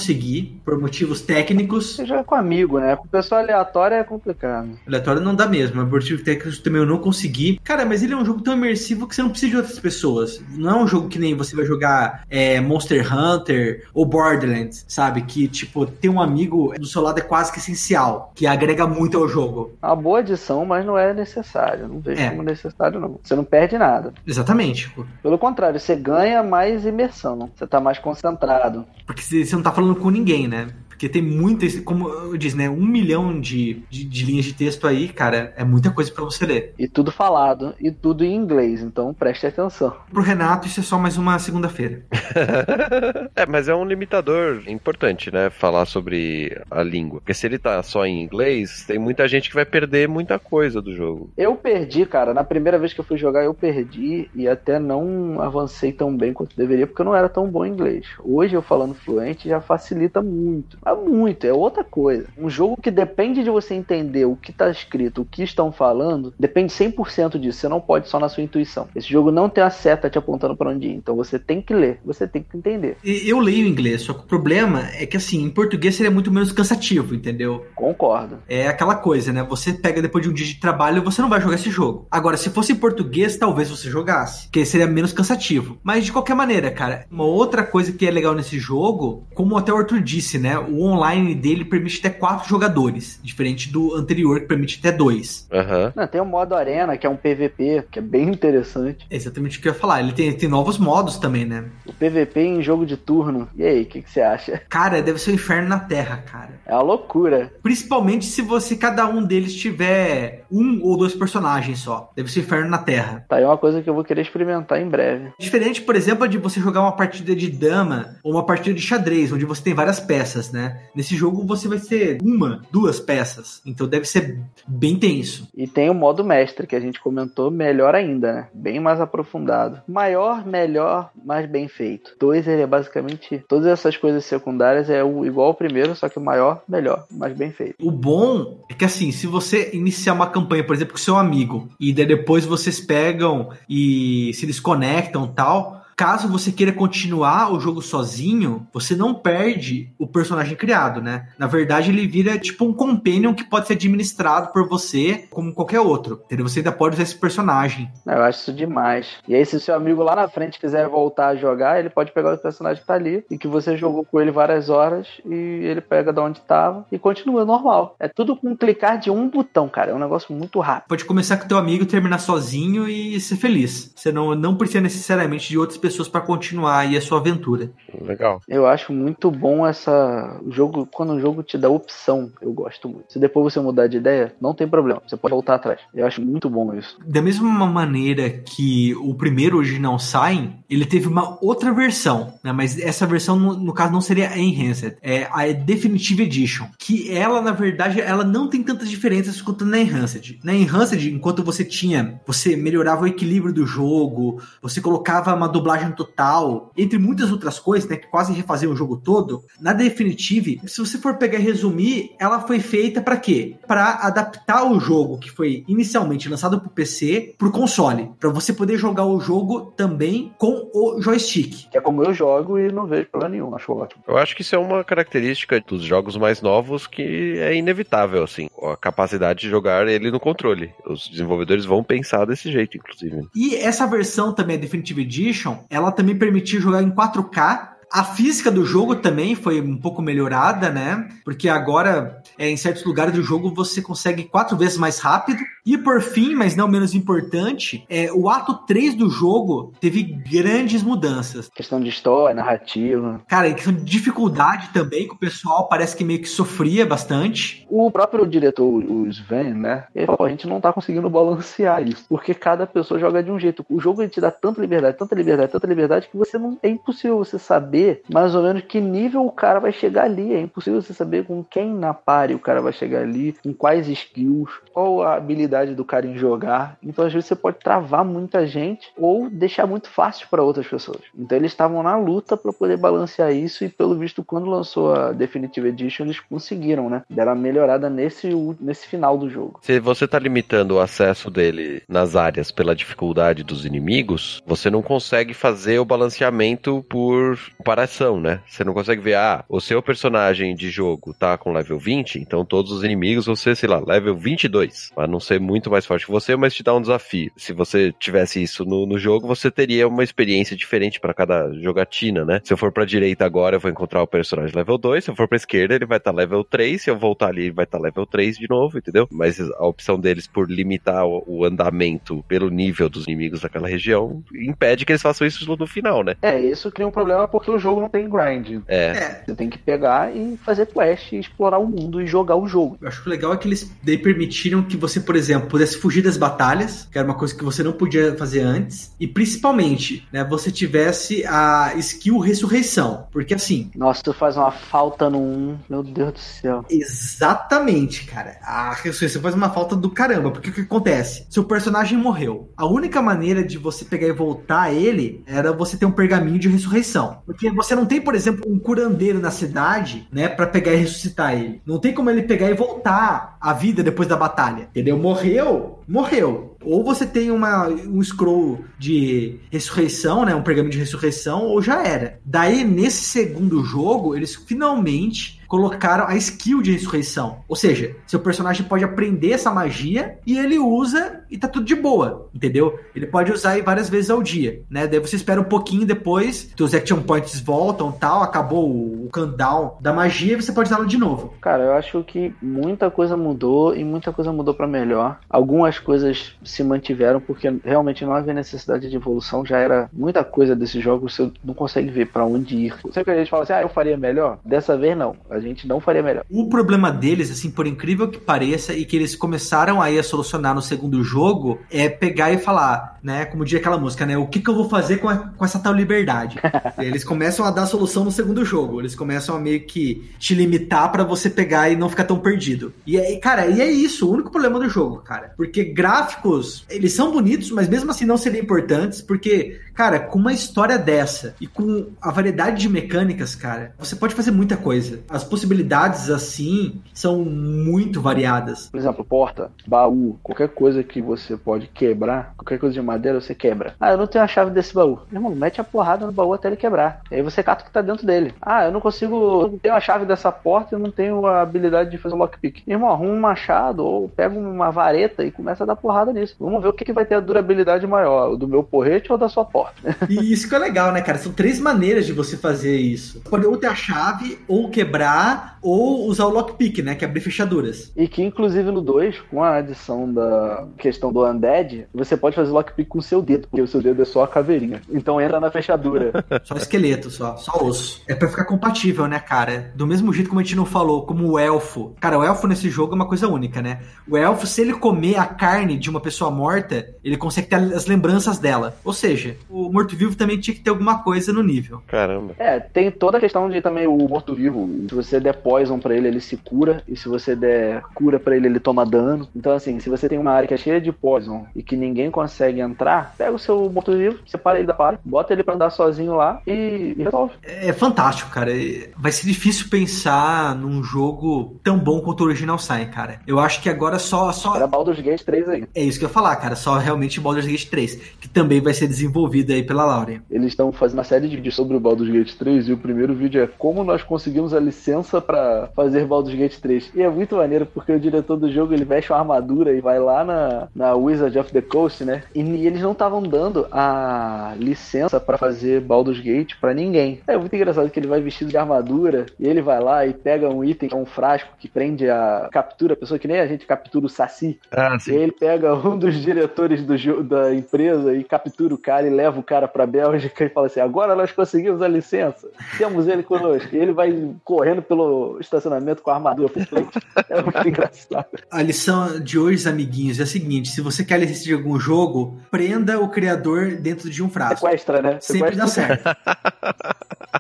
por motivos técnicos. Você joga com amigo, né? Com pessoa aleatória é complicado. Aleatório não dá mesmo, mas por motivos técnicos também eu não consegui. Cara, mas ele é um jogo tão imersivo que você não precisa de outras pessoas. Não é um jogo que nem você vai jogar é, Monster Hunter ou Borderlands, sabe? Que, tipo, ter um amigo do seu lado é quase que essencial, que agrega muito ao jogo. Uma boa adição, mas não é necessário. Não vejo É. como necessário, não. Você não perde nada. Exatamente. Pelo contrário, você ganha mais imersão. Você tá mais concentrado. Porque você não tá falando com ninguém, né? Porque tem muitas, como eu disse, né? Um milhão de, de, de linhas de texto aí, cara, é muita coisa pra você ler. E tudo falado. E tudo em inglês. Então preste atenção. Pro Renato, isso é só mais uma segunda-feira. é, mas é um limitador importante, né? Falar sobre a língua. Porque se ele tá só em inglês, tem muita gente que vai perder muita coisa do jogo. Eu perdi, cara. Na primeira vez que eu fui jogar, eu perdi e até não avancei tão bem quanto deveria, porque eu não era tão bom em inglês. Hoje, eu falando fluente já facilita muito. Mas muito, é outra coisa. Um jogo que depende de você entender o que tá escrito, o que estão falando, depende 100% disso. Você não pode só na sua intuição. Esse jogo não tem a seta te apontando para onde ir. Então você tem que ler, você tem que entender. E Eu leio inglês, só que o problema é que, assim, em português seria muito menos cansativo, entendeu? Concordo. É aquela coisa, né? Você pega depois de um dia de trabalho, você não vai jogar esse jogo. Agora, se fosse em português, talvez você jogasse, porque seria menos cansativo. Mas de qualquer maneira, cara, uma outra coisa que é legal nesse jogo, como até o Arthur disse, né? O online dele permite até quatro jogadores, diferente do anterior que permite até dois. Aham. Não, tem o modo arena, que é um PVP, que é bem interessante. É exatamente o que eu ia falar. Ele tem, tem novos modos também, né? O PVP em jogo de turno. E aí, o que, que você acha? Cara, deve ser um inferno na Terra, cara. É uma loucura. Principalmente se você, cada um deles tiver um ou dois personagens só. Deve ser um inferno na Terra. Tá aí uma coisa que eu vou querer experimentar em breve. Diferente, por exemplo, de você jogar uma partida de dama ou uma partida de xadrez, onde você tem várias peças, né? Nesse jogo você vai ter uma, duas peças. Então deve ser bem tenso. E tem o modo mestre, que a gente comentou, melhor ainda, né? Bem mais aprofundado. Maior, melhor, mais bem feito. Dois, ele é basicamente. Todas essas coisas secundárias é o, igual ao primeiro, só que maior, melhor, mais bem feito. O bom é que assim, se você iniciar uma campanha, por exemplo, com seu amigo, e depois vocês pegam e se desconectam e tal. Caso você queira continuar o jogo sozinho, você não perde o personagem criado, né? Na verdade, ele vira tipo um companion que pode ser administrado por você como qualquer outro. Entendeu? Você ainda pode usar esse personagem. Eu acho isso demais. E aí, se o seu amigo lá na frente quiser voltar a jogar, ele pode pegar o personagem que tá ali e que você jogou com ele várias horas e ele pega de onde tava e continua normal. É tudo com clicar de um botão, cara. É um negócio muito rápido. Pode começar com teu amigo, terminar sozinho e ser feliz. Você não, não precisa necessariamente de outras pessoas para continuar aí a sua aventura. Legal. Eu acho muito bom essa o jogo quando o jogo te dá opção. Eu gosto muito. Se depois você mudar de ideia, não tem problema. Você pode voltar atrás. Eu acho muito bom isso. Da mesma maneira que o primeiro original Sign, ele teve uma outra versão, né? Mas essa versão, no, no caso, não seria a Enhanced, é a Definitive Edition. Que ela, na verdade, ela não tem tantas diferenças quanto na Enhanced. Na Enhanced, enquanto você tinha, você melhorava o equilíbrio do jogo, você colocava uma dublagem total, entre muitas outras coisas, né, que quase refaziam o jogo todo, na Definitive, se você for pegar e resumir, ela foi feita para quê? Para adaptar o jogo que foi inicialmente lançado para o PC para o console, para você poder jogar o jogo também com o joystick. Que é como eu jogo e não vejo problema nenhum, acho ótimo. Eu acho que isso é uma característica dos jogos mais novos que é inevitável, assim, a capacidade de jogar ele no controle. Os desenvolvedores vão pensar desse jeito, inclusive. E essa versão também, a Definitive Edition, ela também permitiu jogar em 4K a física do jogo também foi um pouco melhorada, né? Porque agora, é, em certos lugares do jogo, você consegue quatro vezes mais rápido. E por fim, mas não menos importante, é, o ato 3 do jogo teve grandes mudanças. Questão de história, narrativa. Cara, questão de dificuldade também, que o pessoal parece que meio que sofria bastante. O próprio diretor, o Sven, né? Ele falou, a gente não tá conseguindo balancear isso. Porque cada pessoa joga de um jeito. O jogo ele te dá tanta liberdade, tanta liberdade, tanta liberdade, que você não. É impossível você saber saber mais ou menos que nível o cara vai chegar ali. É impossível você saber com quem na pare o cara vai chegar ali, com quais skills, qual a habilidade do cara em jogar. Então às vezes você pode travar muita gente ou deixar muito fácil para outras pessoas. Então eles estavam na luta para poder balancear isso e pelo visto quando lançou a Definitive Edition eles conseguiram, né? Deram uma melhorada nesse, nesse final do jogo. Se você tá limitando o acesso dele nas áreas pela dificuldade dos inimigos, você não consegue fazer o balanceamento por comparação, né? Você não consegue ver, ah, o seu personagem de jogo tá com level 20, então todos os inimigos vão ser, sei lá, level 22. Pra não ser muito mais forte que você, mas te dá um desafio. Se você tivesse isso no, no jogo, você teria uma experiência diferente para cada jogatina, né? Se eu for pra direita agora, eu vou encontrar o personagem level 2. Se eu for pra esquerda, ele vai estar tá level 3. Se eu voltar ali, ele vai estar tá level 3 de novo, entendeu? Mas a opção deles por limitar o, o andamento pelo nível dos inimigos daquela região impede que eles façam isso no final, né? É, isso cria um problema porque o jogo não tem grind. É. É, Você tem que pegar e fazer quest, e explorar o mundo e jogar o jogo. eu acho que o legal é que eles permitiram que você, por exemplo, pudesse fugir das batalhas, que era uma coisa que você não podia fazer antes, e principalmente, né, você tivesse a skill ressurreição, porque assim, Nossa, tu faz uma falta no 1, meu Deus do céu. Exatamente, cara. A ressurreição faz uma falta do caramba. Porque o que acontece? Seu personagem morreu. A única maneira de você pegar e voltar ele era você ter um pergaminho de ressurreição. Porque você não tem, por exemplo, um curandeiro na cidade, né, Pra pegar e ressuscitar ele. Não tem como ele pegar e voltar à vida depois da batalha. Entendeu? Morreu, morreu. Ou você tem uma, um scroll de ressurreição, né? Um pergaminho de ressurreição, ou já era. Daí, nesse segundo jogo, eles finalmente colocaram a skill de ressurreição. Ou seja, seu personagem pode aprender essa magia e ele usa e tá tudo de boa, entendeu? Ele pode usar aí várias vezes ao dia, né? Daí você espera um pouquinho depois, os action points voltam tal, acabou o countdown da magia e você pode usá-lo de novo. Cara, eu acho que muita coisa mudou e muita coisa mudou pra melhor. Algumas coisas se mantiveram porque realmente não havia necessidade de evolução, já era muita coisa desse jogo, você não consegue ver pra onde ir. Sempre que a gente fala assim, ah, eu faria melhor, dessa vez não, a gente não faria melhor. O problema deles, assim, por incrível que pareça, e que eles começaram aí a solucionar no segundo jogo, é pegar e falar, né? Como diz aquela música, né? O que, que eu vou fazer com, a- com essa tal liberdade? eles começam a dar solução no segundo jogo. Eles começam a meio que te limitar pra você pegar e não ficar tão perdido. E aí, cara, e é isso, o único problema do jogo, cara. Porque gráficos, eles são bonitos, mas mesmo assim não seriam importantes, porque, cara, com uma história dessa e com a variedade de mecânicas, cara, você pode fazer muita coisa. As possibilidades, assim, são muito variadas. Por exemplo, porta, baú, qualquer coisa que você pode quebrar, qualquer coisa de madeira você quebra. Ah, eu não tenho a chave desse baú. Meu irmão, mete a porrada no baú até ele quebrar. Aí você cata o que tá dentro dele. Ah, eu não consigo, eu não tenho a chave dessa porta, eu não tenho a habilidade de fazer o lockpick. Meu irmão, arruma um machado ou pega uma vareta e começa a dar porrada nisso. Vamos ver o que, que vai ter a durabilidade maior, o do meu porrete ou da sua porta. E isso que é legal, né, cara? São três maneiras de você fazer isso. Pode ou ter a chave, ou quebrar, ou usar o lockpick, né? Que é abrir fechaduras. E que, inclusive, no 2, com a adição da questão do Undead, você pode fazer lockpick com o seu dedo, porque o seu dedo é só a caveirinha. Então entra na fechadura. Só esqueleto, só, só osso. É pra ficar compatível, né, cara? Do mesmo jeito como a gente não falou, como o elfo. Cara, o elfo nesse jogo é uma coisa única, né? O elfo, se ele comer a carne de uma pessoa morta, ele consegue ter as lembranças dela. Ou seja, o morto-vivo também tinha que ter alguma coisa no nível. Caramba. É, tem toda a questão de também o morto-vivo. Se você der poison pra ele, ele se cura. E se você der cura pra ele, ele toma dano. Então, assim, se você tem uma área que é cheia de poison e que ninguém consegue entrar, pega o seu motor-livro, separa ele da party, bota ele pra andar sozinho lá e, e resolve. É fantástico, cara. Vai ser difícil pensar num jogo tão bom quanto o original sai, cara. Eu acho que agora só. só... Era Baldur's Gate 3 aí. É isso que eu ia falar, cara. Só realmente Baldur's Gate 3, que também vai ser desenvolvido aí pela Lauren. Eles estão fazendo uma série de vídeos sobre o Baldur's Gate 3 e o primeiro vídeo é como nós conseguimos a licença para fazer Baldur's Gate 3. E é muito maneiro porque o diretor do jogo ele veste uma armadura e vai lá na, na Wizard of the Coast, né? E, e eles não estavam dando a licença para fazer Baldur's Gate para ninguém. É muito engraçado que ele vai vestido de armadura e ele vai lá e pega um item, um frasco que prende a captura a pessoa, que nem a gente captura o Saci. Ah, sim. E ele pega um dos diretores do, jo- da empresa e captura o cara e leva o cara pra Bélgica e fala assim: agora nós conseguimos a licença, temos ele conosco. E ele vai correndo pelo estacionamento com a armadura por frente. É muito engraçado. A lição de hoje, amiguinhos, é a seguinte: se você quer a licença de algum jogo, prenda o criador dentro de um frasco. Sequestra, né? Sempre Sequestra. dá certo.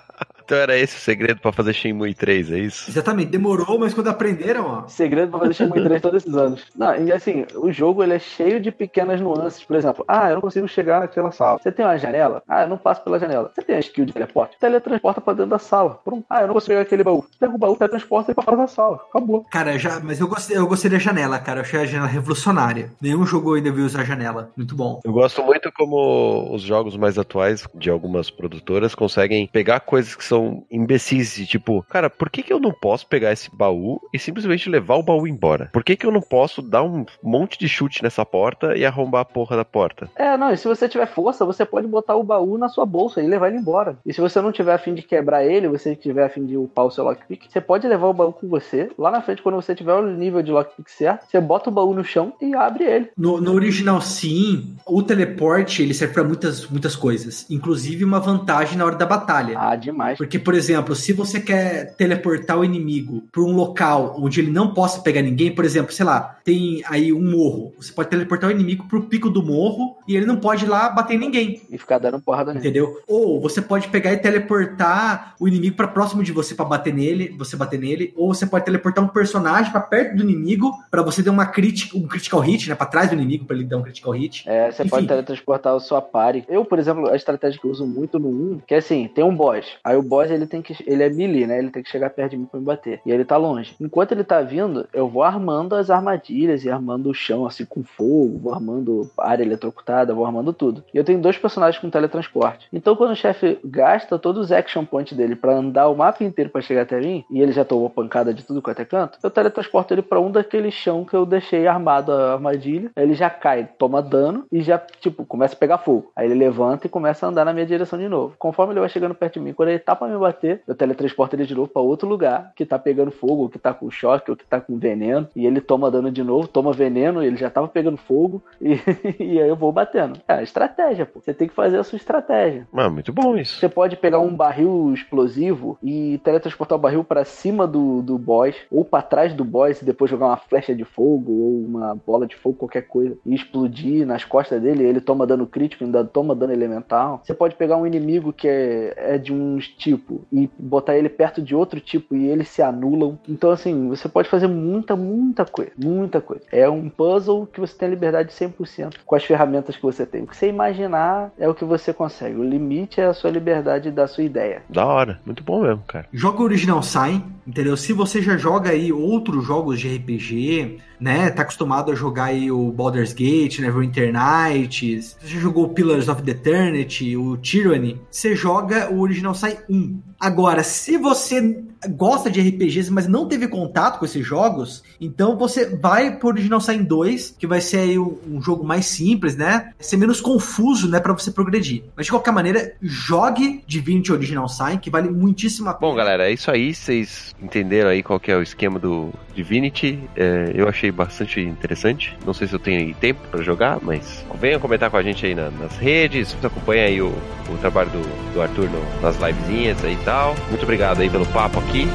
Então era esse o segredo pra fazer Shenmue 3, é isso? Exatamente, demorou, mas quando aprenderam, ó. Segredo pra fazer Shenmue 3 todos esses anos. Não, e assim, o jogo ele é cheio de pequenas nuances. Por exemplo, ah, eu não consigo chegar naquela sala. Você tem uma janela? Ah, eu não passo pela janela. Você tem a skill de teleporte? Teletransporta pra dentro da sala. Pronto. Ah, eu não consigo pegar aquele baú. Pega o baú, teletransporta ele pra fora da sala. Acabou. Cara, já, mas eu gostei, eu gostei da janela, cara. Eu achei a janela revolucionária. Nenhum jogo ainda viu usar a janela. Muito bom. Eu gosto muito como os jogos mais atuais de algumas produtoras conseguem pegar coisas que são imbecis, de tipo, cara, por que, que eu não posso pegar esse baú e simplesmente levar o baú embora? Por que, que eu não posso dar um monte de chute nessa porta e arrombar a porra da porta? É, não, e se você tiver força, você pode botar o baú na sua bolsa e levar ele embora. E se você não tiver a fim de quebrar ele, você tiver a fim de upar o seu lockpick, você pode levar o baú com você. Lá na frente, quando você tiver o nível de lockpick certo, você bota o baú no chão e abre ele. No, no original, sim, o teleporte ele serve pra muitas, muitas coisas, inclusive uma vantagem na hora da batalha. Ah, demais. Porque, por exemplo, se você quer teleportar o inimigo para um local onde ele não possa pegar ninguém, por exemplo, sei lá, tem aí um morro. Você pode teleportar o inimigo pro pico do morro e ele não pode ir lá bater em ninguém. E ficar dando porrada nele. Entendeu? Ou você pode pegar e teleportar o inimigo para próximo de você para bater nele, você bater nele, ou você pode teleportar um personagem para perto do inimigo para você dar uma crítica, um critical hit, né, para trás do inimigo para ele dar um critical hit. É, você Enfim. pode teletransportar o sua party. Eu, por exemplo, a estratégia que eu uso muito no 1, que é assim, tem um boss. Aí o boss, ele tem que ele é melee, né? Ele tem que chegar perto de mim pra me bater. E ele tá longe. Enquanto ele tá vindo, eu vou armando as armadilhas e armando o chão assim com fogo, vou armando área eletrocutada, vou armando tudo. E eu tenho dois personagens com teletransporte. Então quando o chefe gasta todos os action points dele pra andar o mapa inteiro pra chegar até mim, e ele já tomou pancada de tudo quanto é canto, eu teletransporto ele pra um daqueles chão que eu deixei armado a armadilha. Ele já cai, toma dano e já, tipo, começa a pegar fogo. Aí ele levanta e começa a andar na minha direção de novo. Conforme ele vai chegando perto de mim, quando ele tá pra me bater, eu teletransporto ele de novo pra outro lugar que tá pegando fogo, ou que tá com choque, ou que tá com veneno. E ele toma dano de novo, toma veneno, ele já tava pegando fogo. E, e aí eu vou batendo. É, estratégia, pô. Você tem que fazer a sua estratégia. Ah, muito bom isso. Você pode pegar um barril explosivo e teletransportar o barril pra cima do, do boss ou pra trás do boss e depois jogar uma flecha de fogo ou uma bola de fogo, qualquer coisa, e explodir nas costas dele. Ele toma dano crítico, ainda toma dano elemental. Você pode pegar um inimigo que é, é de um tipo e botar ele perto de outro tipo e eles se anulam. Então, assim, você pode fazer muita, muita coisa. Muita coisa. É um puzzle que você tem a liberdade 100% com as ferramentas que você tem. O que você imaginar é o que você consegue. O limite é a sua liberdade da sua ideia. Da hora. Muito bom mesmo, cara. Jogo original sai, entendeu? Se você já joga aí outros jogos de RPG, né? Tá acostumado a jogar aí o Baldur's Gate, Neverwinter Nights, você já jogou o Pillars of the Eternity, o Tyranny, você joga o original sai 1. Agora, se você gosta de RPGs, mas não teve contato com esses jogos, então você vai pro Original Sin 2, que vai ser aí um, um jogo mais simples, né? Ser menos confuso, né, para você progredir. Mas de qualquer maneira, jogue Divinity Original Sin, que vale muitíssimo a pena. Bom, galera, é isso aí. Vocês entenderam aí qual que é o esquema do Divinity. É, eu achei bastante interessante. Não sei se eu tenho aí tempo pra jogar, mas venham comentar com a gente aí na- nas redes. Você acompanha aí o, o trabalho do, do Arthur no- nas livezinhas aí e tal. Muito obrigado aí pelo papo aqui.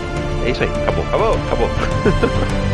É isso aí. Acabou, acabou, acabou.